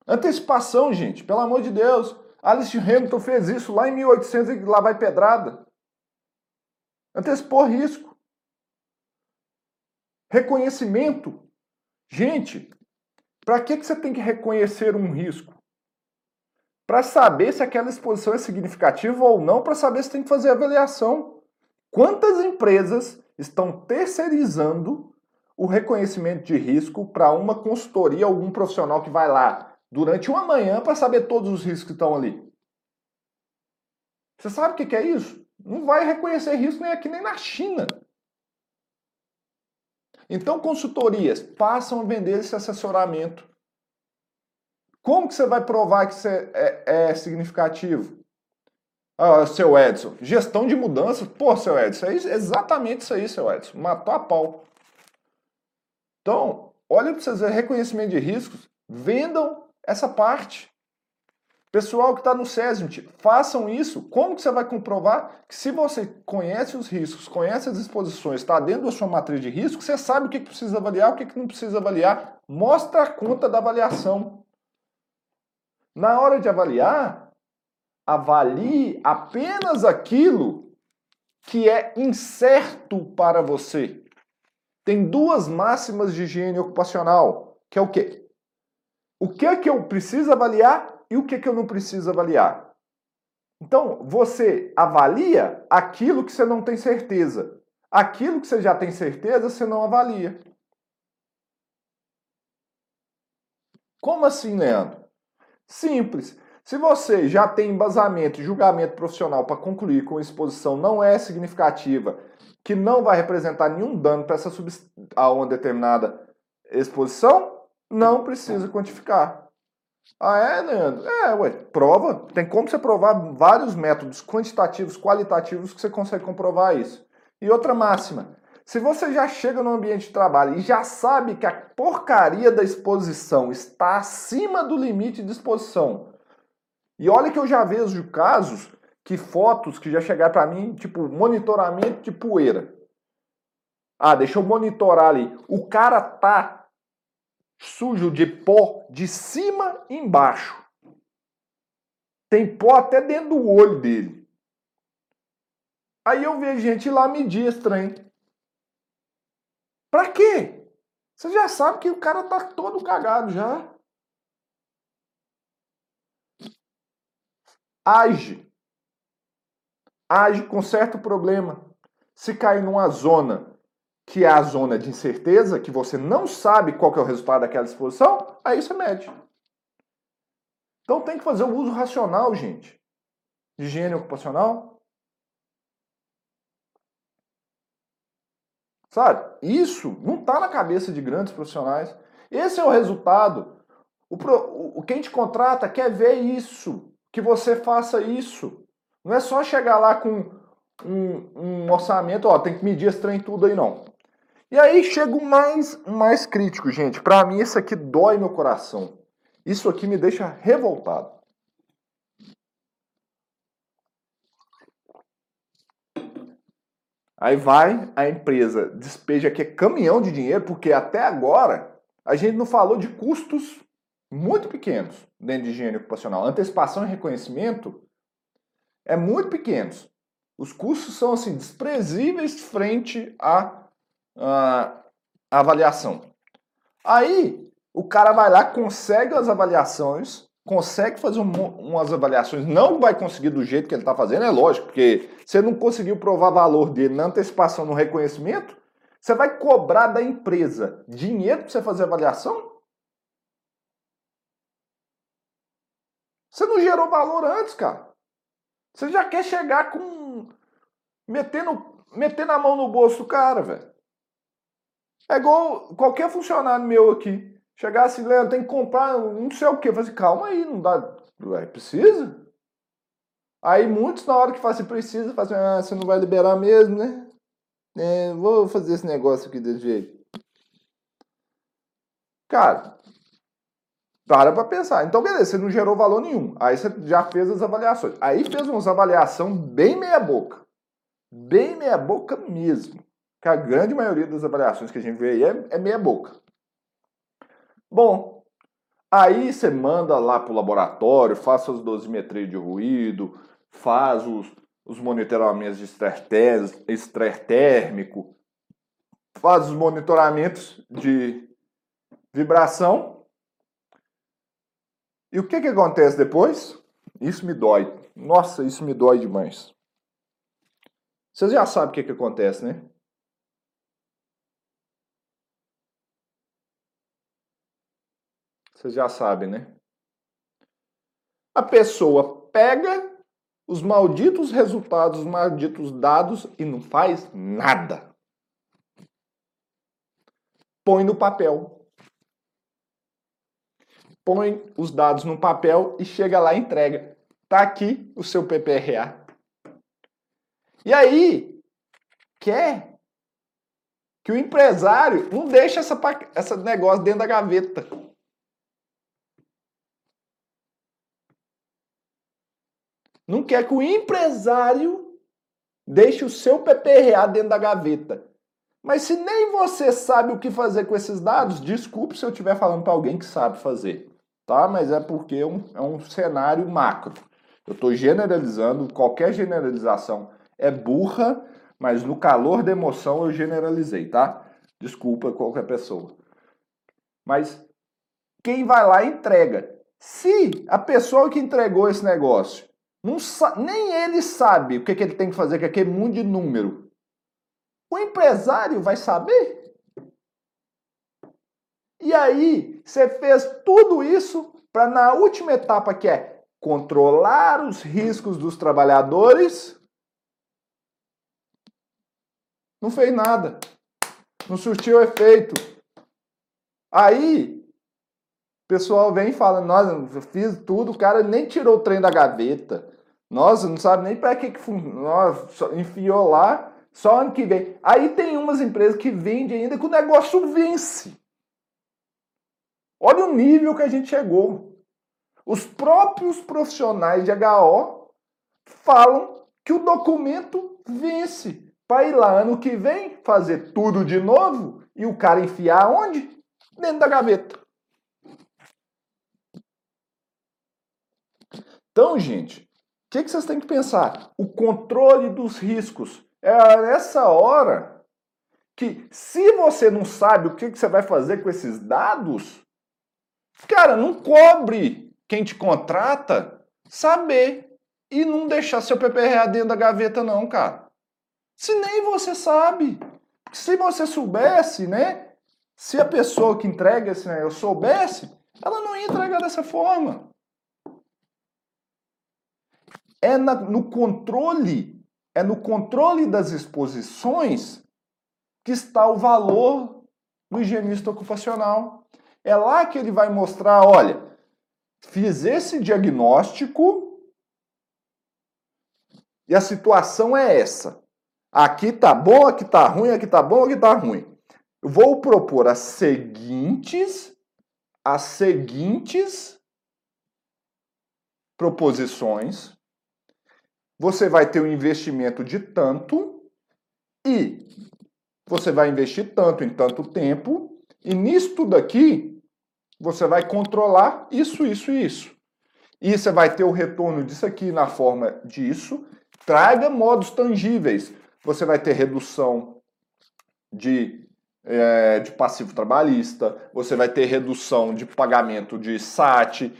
Antecipação, gente, pelo amor de Deus. Alice Hamilton fez isso lá em 1800 e lá vai pedrada. Antecipou risco. Reconhecimento. Gente, para que, que você tem que reconhecer um risco? Para saber se aquela exposição é significativa ou não, para saber se tem que fazer avaliação. Quantas empresas estão terceirizando o reconhecimento de risco para uma consultoria, algum profissional que vai lá durante uma manhã para saber todos os riscos que estão ali. Você sabe o que é isso? Não vai reconhecer risco nem aqui nem na China. Então, consultorias passam a vender esse assessoramento. Como que você vai provar que é, é, é significativo? Ah, seu Edson, gestão de mudanças. Pô, seu Edson, é exatamente isso aí, seu Edson. Matou a pau. Então, olha para vocês reconhecimento de riscos. Vendam essa parte. Pessoal que está no SESMIT, façam isso. Como que você vai comprovar que se você conhece os riscos, conhece as exposições, está dentro da sua matriz de risco, você sabe o que, que precisa avaliar, o que, que não precisa avaliar. Mostra a conta da avaliação. Na hora de avaliar, avalie apenas aquilo que é incerto para você. Tem duas máximas de higiene ocupacional, que é o quê? O que é que eu preciso avaliar e o que, que eu não preciso avaliar? Então, você avalia aquilo que você não tem certeza. Aquilo que você já tem certeza, você não avalia. Como assim, Leandro? Simples. Se você já tem embasamento e julgamento profissional para concluir que uma exposição não é significativa, que não vai representar nenhum dano para essa a uma determinada exposição, não precisa quantificar. Ah, é, Leandro? É, ué, prova. Tem como você provar vários métodos quantitativos, qualitativos que você consegue comprovar isso. E outra máxima. Se você já chega no ambiente de trabalho e já sabe que a porcaria da exposição está acima do limite de exposição, e olha que eu já vejo casos que fotos que já chegaram para mim, tipo monitoramento de poeira. Ah, deixa eu monitorar ali. O cara tá sujo de pó de cima embaixo. Tem pó até dentro do olho dele. Aí eu vejo gente lá medir esse trem. Pra quê? Você já sabe que o cara tá todo cagado já. Age. Age com certo problema. Se cair numa zona que é a zona de incerteza, que você não sabe qual é o resultado daquela exposição, aí você mede. Então tem que fazer o uso racional, gente, de higiene ocupacional. Sabe? Isso não está na cabeça de grandes profissionais. Esse é o resultado. O, pro, o, quem te contrata quer ver isso, que você faça isso. Não é só chegar lá com um, um orçamento, ó, tem que medir esse trem tudo aí, não. E aí chega o mais, mais crítico, gente. Para mim, isso aqui dói meu coração. Isso aqui me deixa revoltado. Aí vai a empresa, despeja aqui caminhão de dinheiro, porque até agora a gente não falou de custos muito pequenos dentro de higiene ocupacional. Antecipação e reconhecimento é muito pequenos. Os custos são assim desprezíveis frente a a avaliação. Aí o cara vai lá, consegue as avaliações, consegue fazer um, umas avaliações, não vai conseguir do jeito que ele está fazendo, é lógico, porque você não conseguiu provar valor dele na antecipação, no reconhecimento, você vai cobrar da empresa dinheiro para você fazer avaliação? Você não gerou valor antes, cara. Você já quer chegar com. metendo, metendo a mão no bolso do cara, velho. É igual qualquer funcionário meu aqui. Chegar assim, Leandro, tem que comprar não sei o quê. Eu falei assim, calma aí, não dá. Ué, precisa? Aí muitos, na hora que fazem precisa, fazem, ah, você não vai liberar mesmo, né? É, vou fazer esse negócio aqui desse jeito. Cara, para pra pensar. Então, beleza, você não gerou valor nenhum. Aí você já fez as avaliações. Aí fez umas avaliação bem meia boca. Bem meia boca mesmo que a grande maioria das avaliações que a gente vê aí é, é meia boca. Bom, aí você manda lá para o laboratório, faz as dosimetrias de ruído, faz os, os monitoramentos de estresse térmico, faz os monitoramentos de vibração. E o que, que acontece depois? Isso me dói. Nossa, isso me dói demais. Vocês já sabem o que, que acontece, né? Vocês já sabem, né? A pessoa pega os malditos resultados, os malditos dados e não faz nada. Põe no papel. Põe os dados no papel e chega lá e entrega. Tá aqui o seu PPRA. E aí, quer que o empresário não deixe essa, essa negócio dentro da gaveta. Não quer que o empresário deixe o seu PPRA dentro da gaveta. Mas se nem você sabe o que fazer com esses dados, desculpe se eu estiver falando para alguém que sabe fazer, tá? Mas é porque é um, é um cenário macro. Eu estou generalizando, qualquer generalização é burra, mas no calor da emoção eu generalizei, tá? Desculpa qualquer pessoa. Mas quem vai lá entrega. Se a pessoa que entregou esse negócio não nem ele sabe o que, que ele tem que fazer, que é aquele mundo de número, o empresário vai saber? E aí, você fez tudo isso para na última etapa que é controlar os riscos dos trabalhadores, não fez nada. Não surtiu efeito. Aí, o pessoal vem e fala, nossa, eu fiz tudo, o cara nem tirou o trem da gaveta. Nossa, não sabe nem para que que Nossa, enfiou lá, só ano que vem. Aí tem umas empresas que vendem ainda que o negócio vence. Olha o nível que a gente chegou. Os próprios profissionais de HO falam que o documento vence para ir lá ano que vem fazer tudo de novo e o cara enfiar onde? Dentro da gaveta. Então, gente, que, que vocês têm que pensar? O controle dos riscos. É nessa hora que, se você não sabe o que, que você vai fazer com esses dados, cara, não cobre quem te contrata saber e não deixar seu PPRA dentro da gaveta, não, cara. Se nem você sabe. Se você soubesse, né? Se a pessoa que entrega esse negócio soubesse, ela não ia entregar dessa forma. É na, no controle, é no controle das exposições que está o valor do higienista ocupacional. É lá que ele vai mostrar, olha, fiz esse diagnóstico e a situação é essa. Aqui tá bom, aqui tá ruim, aqui tá bom, aqui tá ruim. Eu vou propor as seguintes as seguintes proposições. Você vai ter um investimento de tanto e você vai investir tanto em tanto tempo e nisto daqui você vai controlar isso, isso e isso. E você vai ter o retorno disso aqui na forma disso. Traga modos tangíveis você vai ter redução de, é, de passivo trabalhista, você vai ter redução de pagamento de SAT,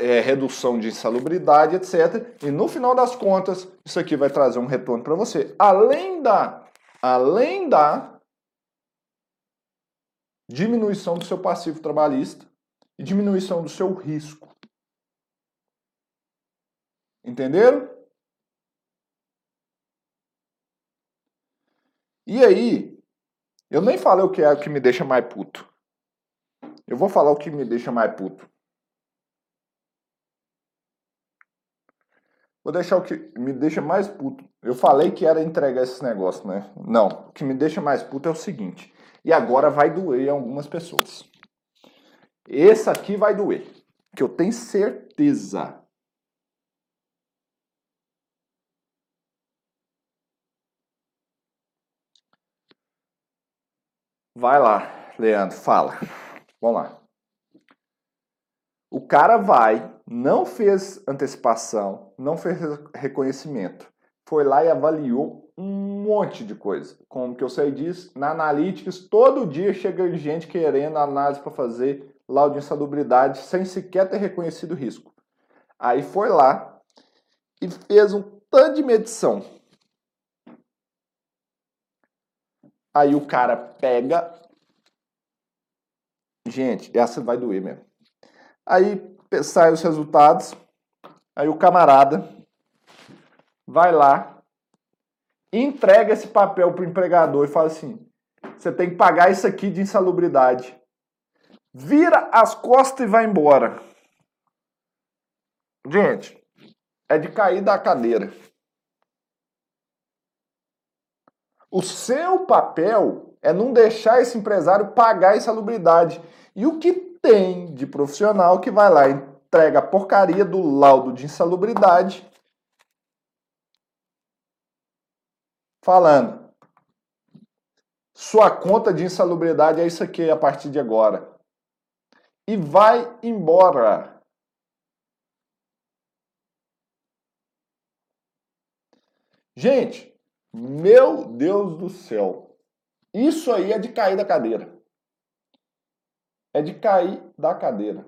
é, redução de insalubridade, etc. E no final das contas, isso aqui vai trazer um retorno para você. Além da, além da diminuição do seu passivo trabalhista e diminuição do seu risco. Entenderam? E aí, eu nem falei o que é o que me deixa mais puto. Eu vou falar o que me deixa mais puto. Vou deixar o que me deixa mais puto. Eu falei que era entregar esse negócio, né? Não, o que me deixa mais puto é o seguinte. E agora vai doer algumas pessoas. Esse aqui vai doer, que eu tenho certeza. Vai lá, Leandro, fala. Vamos lá. O cara vai, não fez antecipação, não fez reconhecimento. Foi lá e avaliou um monte de coisa. Como que eu sei disso? Na Analytics, todo dia chega gente querendo análise para fazer laudo de insalubridade sem sequer ter reconhecido o risco. Aí foi lá e fez um tanto de medição Aí o cara pega. Gente, essa vai doer mesmo. Aí sai os resultados. Aí o camarada vai lá, entrega esse papel pro empregador e fala assim: você tem que pagar isso aqui de insalubridade. Vira as costas e vai embora. Gente, é de cair da cadeira. O seu papel é não deixar esse empresário pagar essa insalubridade. E o que tem de profissional que vai lá entrega a porcaria do laudo de insalubridade falando: sua conta de insalubridade é isso aqui a partir de agora. E vai embora. Gente, meu Deus do céu. Isso aí é de cair da cadeira. É de cair da cadeira.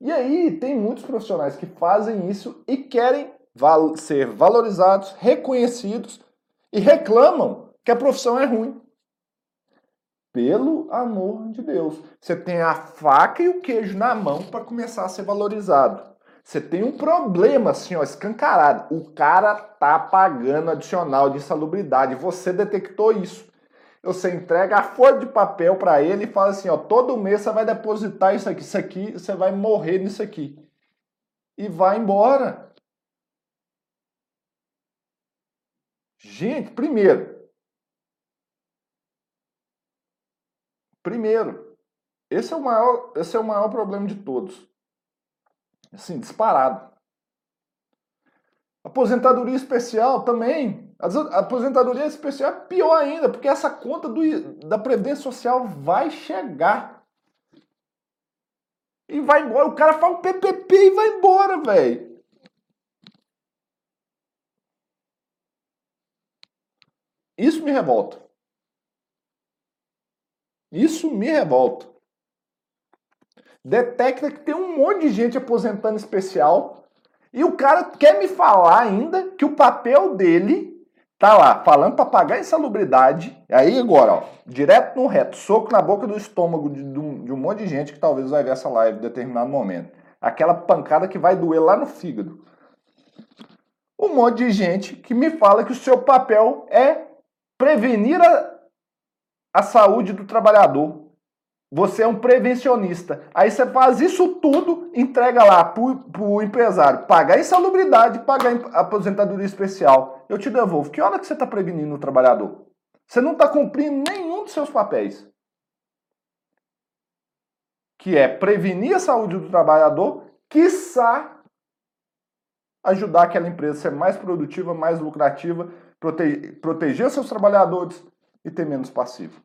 E aí, tem muitos profissionais que fazem isso e querem val ser valorizados, reconhecidos e reclamam que a profissão é ruim. Pelo amor de Deus. Você tem a faca e o queijo na mão para começar a ser valorizado. Você tem um problema assim, ó, escancarado. O cara tá pagando adicional de insalubridade. Você detectou isso. Você entrega a folha de papel para ele e fala assim, ó, todo mês você vai depositar isso aqui, isso aqui, você vai morrer nisso aqui. E vai embora. Gente, primeiro. Primeiro, esse é o maior, esse é o maior problema de todos. Assim, disparado. Aposentadoria especial também. A aposentadoria especial é pior ainda, porque essa conta do, da Previdência Social vai chegar. E vai embora. O cara fala PPP e vai embora, velho. Isso me revolta. Isso me revolta detecta que tem um monte de gente aposentando especial e o cara quer me falar ainda que o papel dele tá lá falando para pagar insalubridade. Aí agora, ó, direto no reto, soco na boca do estômago de, de, um, monte de gente que talvez vai ver essa live em determinado momento. Aquela pancada que vai doer lá no fígado. Um monte de gente que me fala que o seu papel é prevenir a, a saúde do trabalhador. Você é um prevencionista. Aí você faz isso tudo, entrega lá para o empresário. Pagar insalubridade, pagar aposentadoria especial. Eu te devolvo. Que hora que você está prevenindo o trabalhador? Você não está cumprindo nenhum dos seus papéis. Que é prevenir a saúde do trabalhador, quiçá ajudar aquela empresa a ser mais produtiva, mais lucrativa, prote proteger seus trabalhadores e ter menos passivo.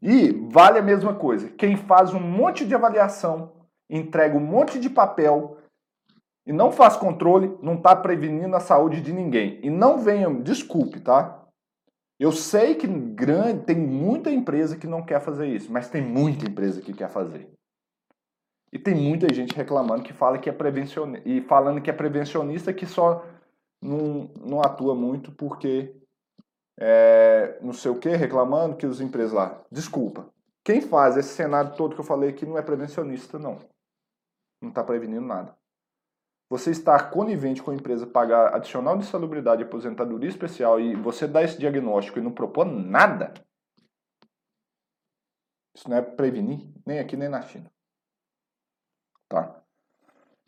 E vale a mesma coisa. Quem faz um monte de avaliação, entrega um monte de papel e não faz controle, não está prevenindo a saúde de ninguém. E não venham, desculpe, tá? Eu sei que grande, tem muita empresa que não quer fazer isso, mas tem muita empresa que quer fazer. E tem muita gente reclamando que fala que é prevencionista e falando que é prevencionista que só não, não atua muito porque é, não sei o que, reclamando que os empresas lá. Desculpa. Quem faz esse cenário todo que eu falei aqui não é prevencionista, não. Não está prevenindo nada. Você está conivente com a empresa pagar adicional de salubridade aposentadoria especial e você dá esse diagnóstico e não propor nada, isso não é prevenir, nem aqui nem na China. Tá?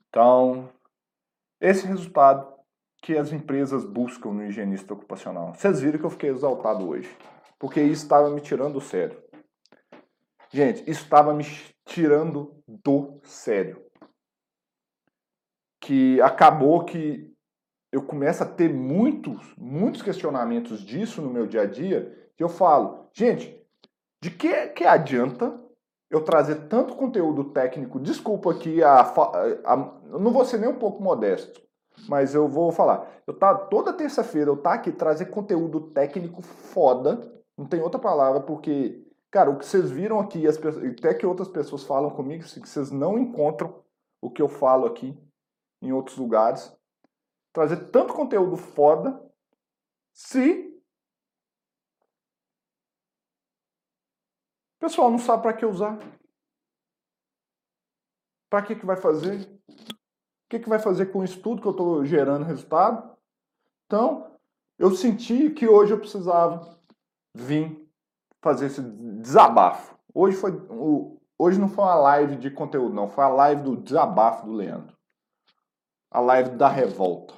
Então, esse resultado que as empresas buscam no higienista ocupacional. Vocês viram que eu fiquei exaltado hoje, porque isso estava me tirando do sério. Gente, isso estava me tirando do sério. Que acabou que eu começo a ter muitos, muitos questionamentos disso no meu dia a dia, que eu falo, gente, de que, que adianta eu trazer tanto conteúdo técnico? Desculpa aqui, a, a, a, não vou ser nem um pouco modesto, mas eu vou falar. Eu tá toda terça-feira eu tá aqui trazer conteúdo técnico foda. Não tem outra palavra porque, cara, o que vocês viram aqui, as pessoas, até que outras pessoas falam comigo, que vocês não encontram o que eu falo aqui em outros lugares. Trazer tanto conteúdo foda se o pessoal não sabe para que usar. Para que que vai fazer? Que, que vai fazer com isso tudo que eu estou gerando resultado? Então, eu senti que hoje eu precisava vir fazer esse desabafo. Hoje, foi, hoje não foi uma live de conteúdo, não. Foi a live do desabafo do Leandro. A live da revolta.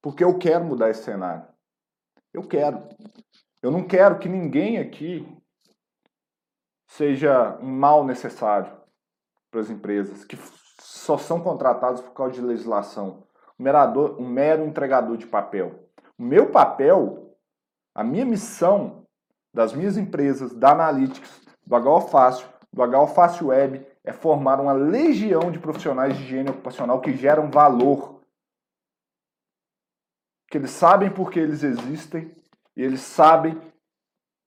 Porque eu quero mudar esse cenário. Eu quero. Eu não quero que ninguém aqui seja um mal necessário para as empresas, que só são contratados por causa de legislação. Um, merador, um mero entregador de papel. O meu papel, a minha missão das minhas empresas, da Analytics, do HO Fácil, do HO Fácil Web, é formar uma legião de profissionais de higiene ocupacional que geram valor. Que eles sabem por que eles existem, e eles sabem,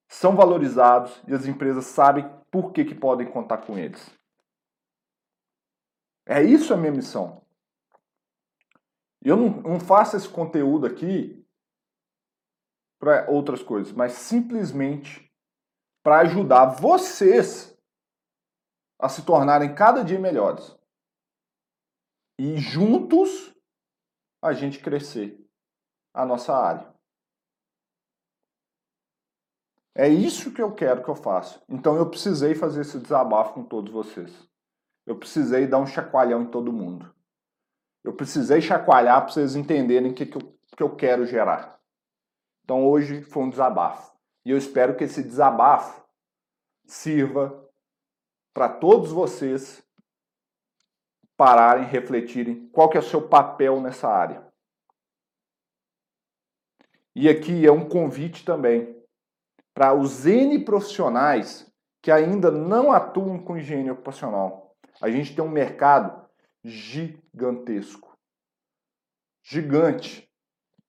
são valorizados, e as empresas sabem por que, que podem contar com eles. É isso a minha missão. Eu não, não faço esse conteúdo aqui para outras coisas, mas simplesmente para ajudar vocês a se tornarem cada dia melhores. E juntos a gente crescer a nossa área. É isso que eu quero que eu faça. Então eu precisei fazer esse desabafo com todos vocês. Eu precisei dar um chacoalhão em todo mundo. Eu precisei chacoalhar para vocês entenderem o que, que, eu, que eu quero gerar. Então hoje foi um desabafo. E eu espero que esse desabafo sirva para todos vocês pararem, refletirem qual que é o seu papel nessa área. E aqui é um convite também para os N profissionais que ainda não atuam com higiene ocupacional. A gente tem um mercado gigantesco. Gigante.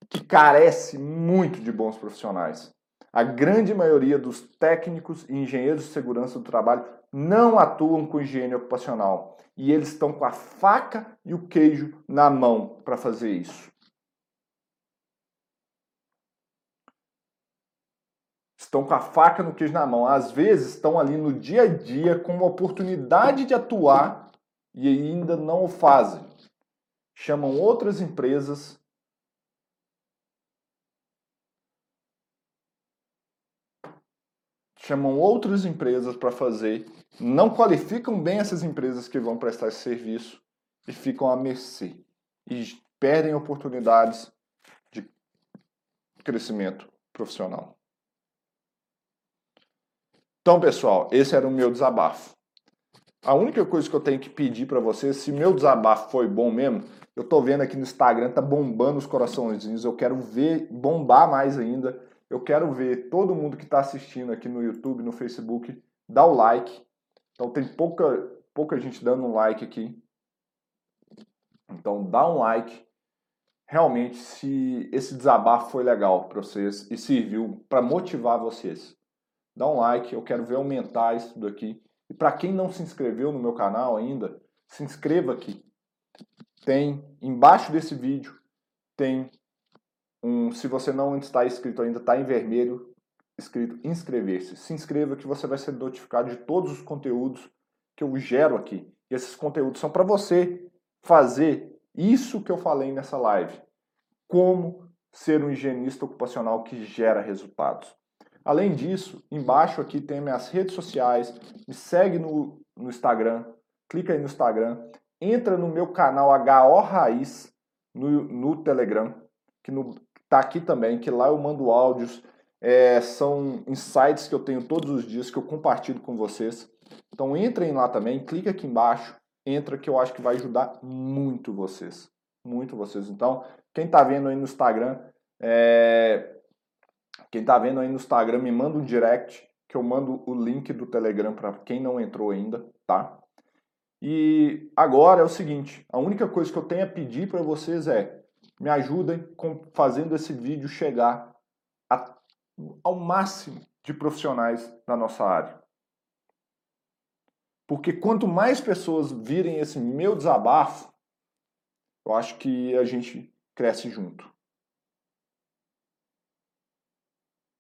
Que carece muito de bons profissionais. A grande maioria dos técnicos e engenheiros de segurança do trabalho não atuam com higiene ocupacional. E eles estão com a faca e o queijo na mão para fazer isso. Estão com a faca no queijo na mão. Às vezes estão ali no dia a dia com uma oportunidade de atuar e ainda não o fazem. Chamam outras empresas chamam outras empresas para fazer, não qualificam bem essas empresas que vão prestar esse serviço e ficam à mercê e perdem oportunidades de crescimento profissional. Então, pessoal, esse era o meu desabafo. A única coisa que eu tenho que pedir para vocês, se meu desabafo foi bom mesmo, eu tô vendo aqui no Instagram, tá bombando os coraçõezinhos, eu quero ver bombar mais ainda. Eu quero ver todo mundo que está assistindo aqui no YouTube, no Facebook, dar o like. Então tem pouca, pouca gente dando um like aqui. Então dá um like. Realmente, se esse desabafo foi legal para vocês e serviu para motivar vocês dá um like, eu quero ver aumentar isso daqui. E para quem não se inscreveu no meu canal ainda, se inscreva aqui. Tem embaixo desse vídeo tem um, se você não está inscrito ainda, está em vermelho escrito inscrever-se. Se inscreva que você vai ser notificado de todos os conteúdos que eu gero aqui. E esses conteúdos são para você fazer isso que eu falei nessa live. Como ser um higienista ocupacional que gera resultados. Além disso, embaixo aqui tem minhas redes sociais, me segue no, no Instagram, clica aí no Instagram, entra no meu canal HO Raiz no, no Telegram, que no, tá aqui também, que lá eu mando áudios, é, são insights que eu tenho todos os dias, que eu compartilho com vocês. Então entrem lá também, clica aqui embaixo, entra que eu acho que vai ajudar muito vocês. Muito vocês. Então, quem está vendo aí no Instagram, é, quem está vendo aí no Instagram, me manda um direct, que eu mando o link do Telegram para quem não entrou ainda, tá? E agora é o seguinte, a única coisa que eu tenho a pedir para vocês é me ajudem fazendo esse vídeo chegar a, ao máximo de profissionais da nossa área. Porque quanto mais pessoas virem esse meu desabafo, eu acho que a gente cresce junto.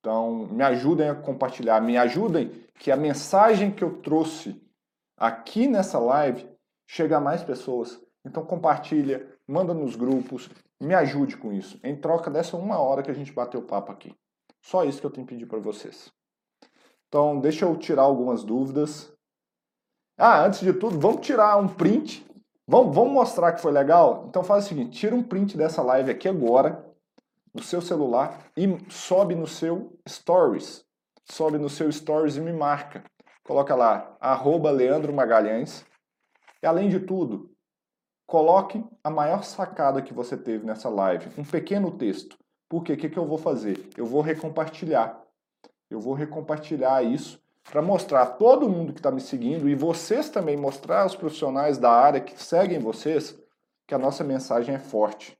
Então, me ajudem a compartilhar, me ajudem que a mensagem que eu trouxe aqui nessa live chegue a mais pessoas. Então, compartilha, manda nos grupos, me ajude com isso. Em troca dessa uma hora que a gente bateu o papo aqui. Só isso que eu tenho que pedir para vocês. Então, deixa eu tirar algumas dúvidas. Ah, antes de tudo, vamos tirar um print. Vamos, vamos mostrar que foi legal? Então faz o seguinte, tira um print dessa live aqui agora no seu celular e sobe no seu Stories. Sobe no seu Stories e me marca. Coloca lá, arroba Leandro Magalhães. E além de tudo, coloque a maior sacada que você teve nessa live, um pequeno texto. Por quê? O que, que eu vou fazer? Eu vou recompartilhar. Eu vou recompartilhar isso para mostrar a todo mundo que está me seguindo e vocês também mostrar aos profissionais da área que seguem vocês que a nossa mensagem é forte.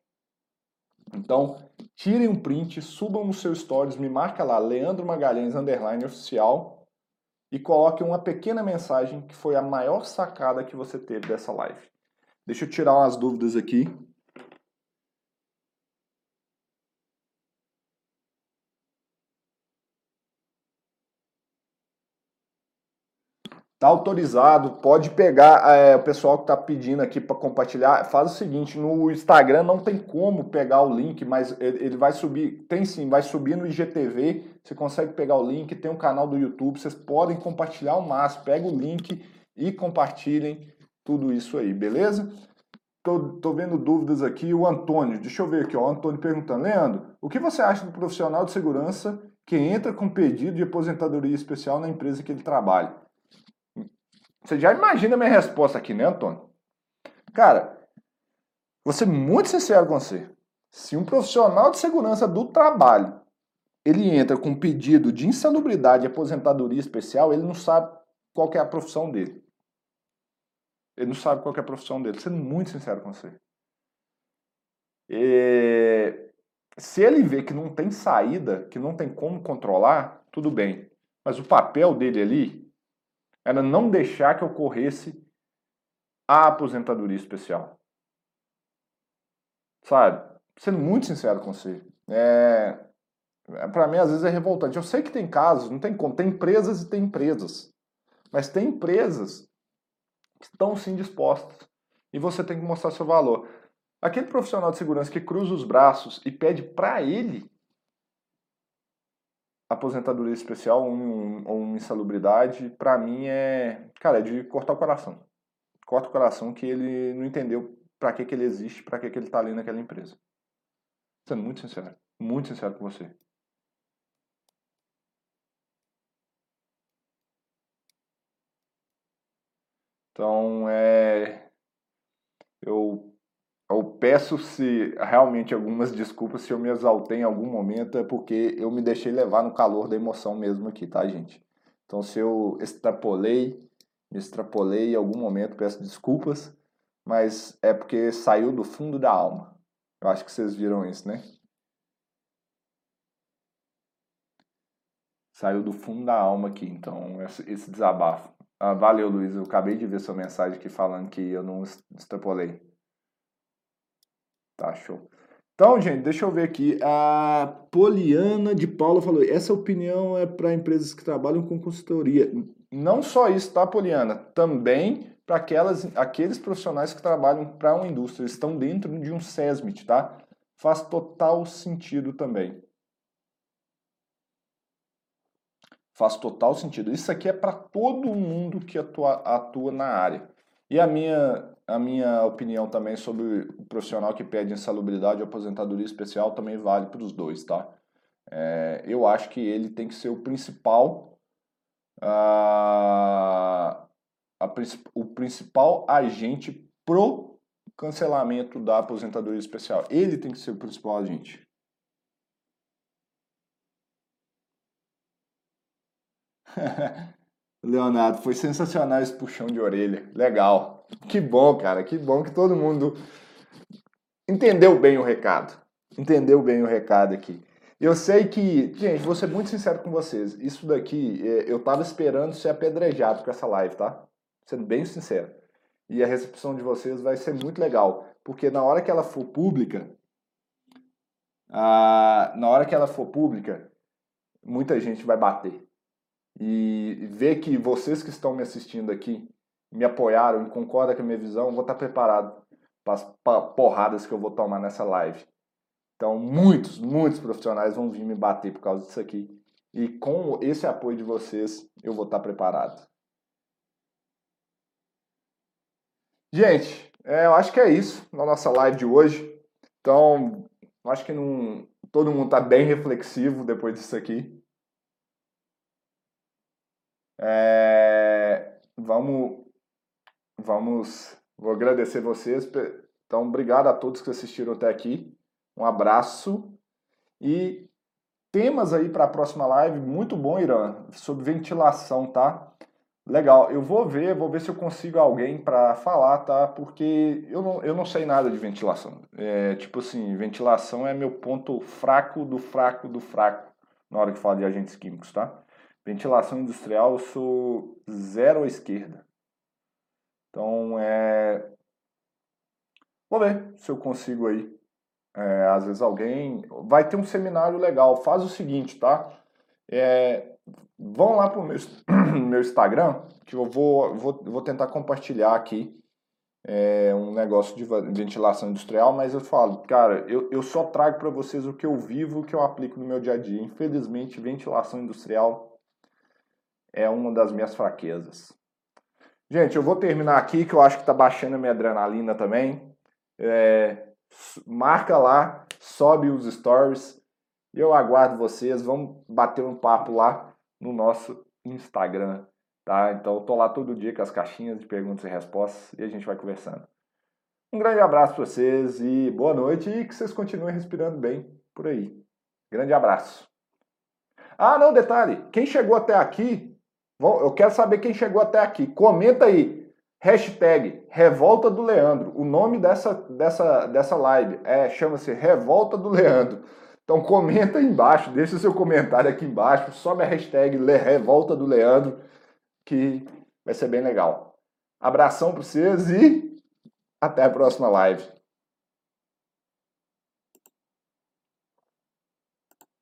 Então, tirem um print, subam no seu stories, me marca lá, Leandro Magalhães, underline oficial, e coloque uma pequena mensagem que foi a maior sacada que você teve dessa live. Deixa eu tirar umas dúvidas aqui. Tá autorizado, pode pegar é, o pessoal que está pedindo aqui para compartilhar. Faz o seguinte, no Instagram não tem como pegar o link, mas ele vai subir, tem sim, vai subir no IGTV, você consegue pegar o link, tem um canal do YouTube, vocês podem compartilhar o máximo, pega o link e compartilhem tudo isso aí, beleza? Tô, tô vendo dúvidas aqui, o Antônio, deixa eu ver aqui, ó, o Antônio perguntando, Leandro, o que você acha do profissional de segurança que entra com pedido de aposentadoria especial na empresa que ele trabalha? Você já imagina a minha resposta aqui, né, Antônio? Cara, vou ser muito sincero com você. Se um profissional de segurança do trabalho ele entra com um pedido de insalubridade e aposentadoria especial, ele não sabe qual é a profissão dele. Ele não sabe qual é a profissão dele. Sendo muito sincero com você. E... Se ele vê que não tem saída, que não tem como controlar, tudo bem. Mas o papel dele ali era não deixar que ocorresse a aposentadoria especial. Sabe? Sendo muito sincero com você. É, é para mim, às vezes, é revoltante. Eu sei que tem casos, não tem como. Tem empresas e tem empresas. Mas tem empresas que estão sim dispostas. E você tem que mostrar seu valor. Aquele profissional de segurança que cruza os braços e pede para ele aposentadoria especial ou um, uma insalubridade, para mim é, cara, é de cortar o coração. Corta o coração que ele não entendeu para que, que ele existe, para que, que ele está ali naquela empresa. Sendo muito sincero, muito sincero com você. Então, é, eu eu peço se realmente algumas desculpas se eu me exaltei em algum momento, é porque eu me deixei levar no calor da emoção mesmo aqui, tá, gente? Então, se eu extrapolei, me extrapolei em algum momento, peço desculpas, mas é porque saiu do fundo da alma. Eu acho que vocês viram isso, né? Saiu do fundo da alma aqui, então, esse desabafo. Ah, valeu, Luiz. Eu acabei de ver sua mensagem aqui falando que eu não extrapolei. Tá, show. Então, gente, deixa eu ver aqui. A Poliana de Paula falou: essa opinião é para empresas que trabalham com consultoria. Não só isso, tá, Poliana? Também para aquelas, aqueles profissionais que trabalham para uma indústria, estão dentro de um SESMIT, tá? Faz total sentido também. Faz total sentido. Isso aqui é para todo mundo que atua, atua na área. E a minha, a minha opinião também sobre o profissional que pede insalubridade ou aposentadoria especial também vale para os dois, tá? É, eu acho que ele tem que ser o principal, a, a, o principal agente pro cancelamento da aposentadoria especial. Ele tem que ser o principal agente. Leonardo, foi sensacional esse puxão de orelha. Legal. Que bom, cara. Que bom que todo mundo entendeu bem o recado. Entendeu bem o recado aqui. Eu sei que, gente, vou ser muito sincero com vocês. Isso daqui, é, eu tava esperando ser apedrejado com essa live, tá? Sendo bem sincero. E a recepção de vocês vai ser muito legal. Porque na hora que ela for pública, na hora que ela for pública, muita gente vai bater e ver que vocês que estão me assistindo aqui me apoiaram e concordam com a minha visão, vou estar preparado para as porradas que eu vou tomar nessa live. Então, muitos, muitos profissionais vão vir me bater por causa disso aqui. E com esse apoio de vocês, eu vou estar preparado. Gente, é, eu acho que é isso na nossa live de hoje. Então, acho que não, todo mundo está bem reflexivo depois disso aqui. É, vamos, vamos, vou agradecer vocês Então, obrigado a todos que assistiram até aqui. Um abraço e temas aí para a próxima live, muito bom, Irã, sobre ventilação, tá? Legal, eu vou ver, vou ver se eu consigo alguém para falar, tá? Porque eu não, eu não sei nada de ventilação. É, tipo assim, ventilação é meu ponto fraco do fraco do fraco na hora que falo de agentes químicos, tá? Ventilação industrial, eu sou zero à esquerda. Então, é... Vou ver se eu consigo aí. É, às vezes alguém... Vai ter um seminário legal. Faz o seguinte, tá? É, vão lá para o meu, meu Instagram, que eu vou, vou, vou tentar compartilhar aqui é, um negócio de ventilação industrial, mas eu falo, cara, eu, eu só trago para vocês o que eu vivo, o que eu aplico no meu dia a dia. Infelizmente, ventilação industrial é uma das minhas fraquezas. Gente, eu vou terminar aqui, que eu acho que está baixando a minha adrenalina também. É, marca lá, sobe os stories, eu aguardo vocês, vamos bater um papo lá no nosso Instagram, tá? Então eu tô lá todo dia com as caixinhas de perguntas e respostas e a gente vai conversando. Um grande abraço para vocês e boa noite e que vocês continuem respirando bem por aí. Grande abraço. Ah, não, detalhe, quem chegou até aqui, eu quero saber quem chegou até aqui. Comenta aí, hashtag Revolta do Leandro. O nome dessa, dessa, dessa live é chama-se Revolta do Leandro. Então comenta aí embaixo, deixa o seu comentário aqui embaixo, sobe a hashtag Revolta do Leandro, que vai ser bem legal. Abração para vocês e até a próxima live.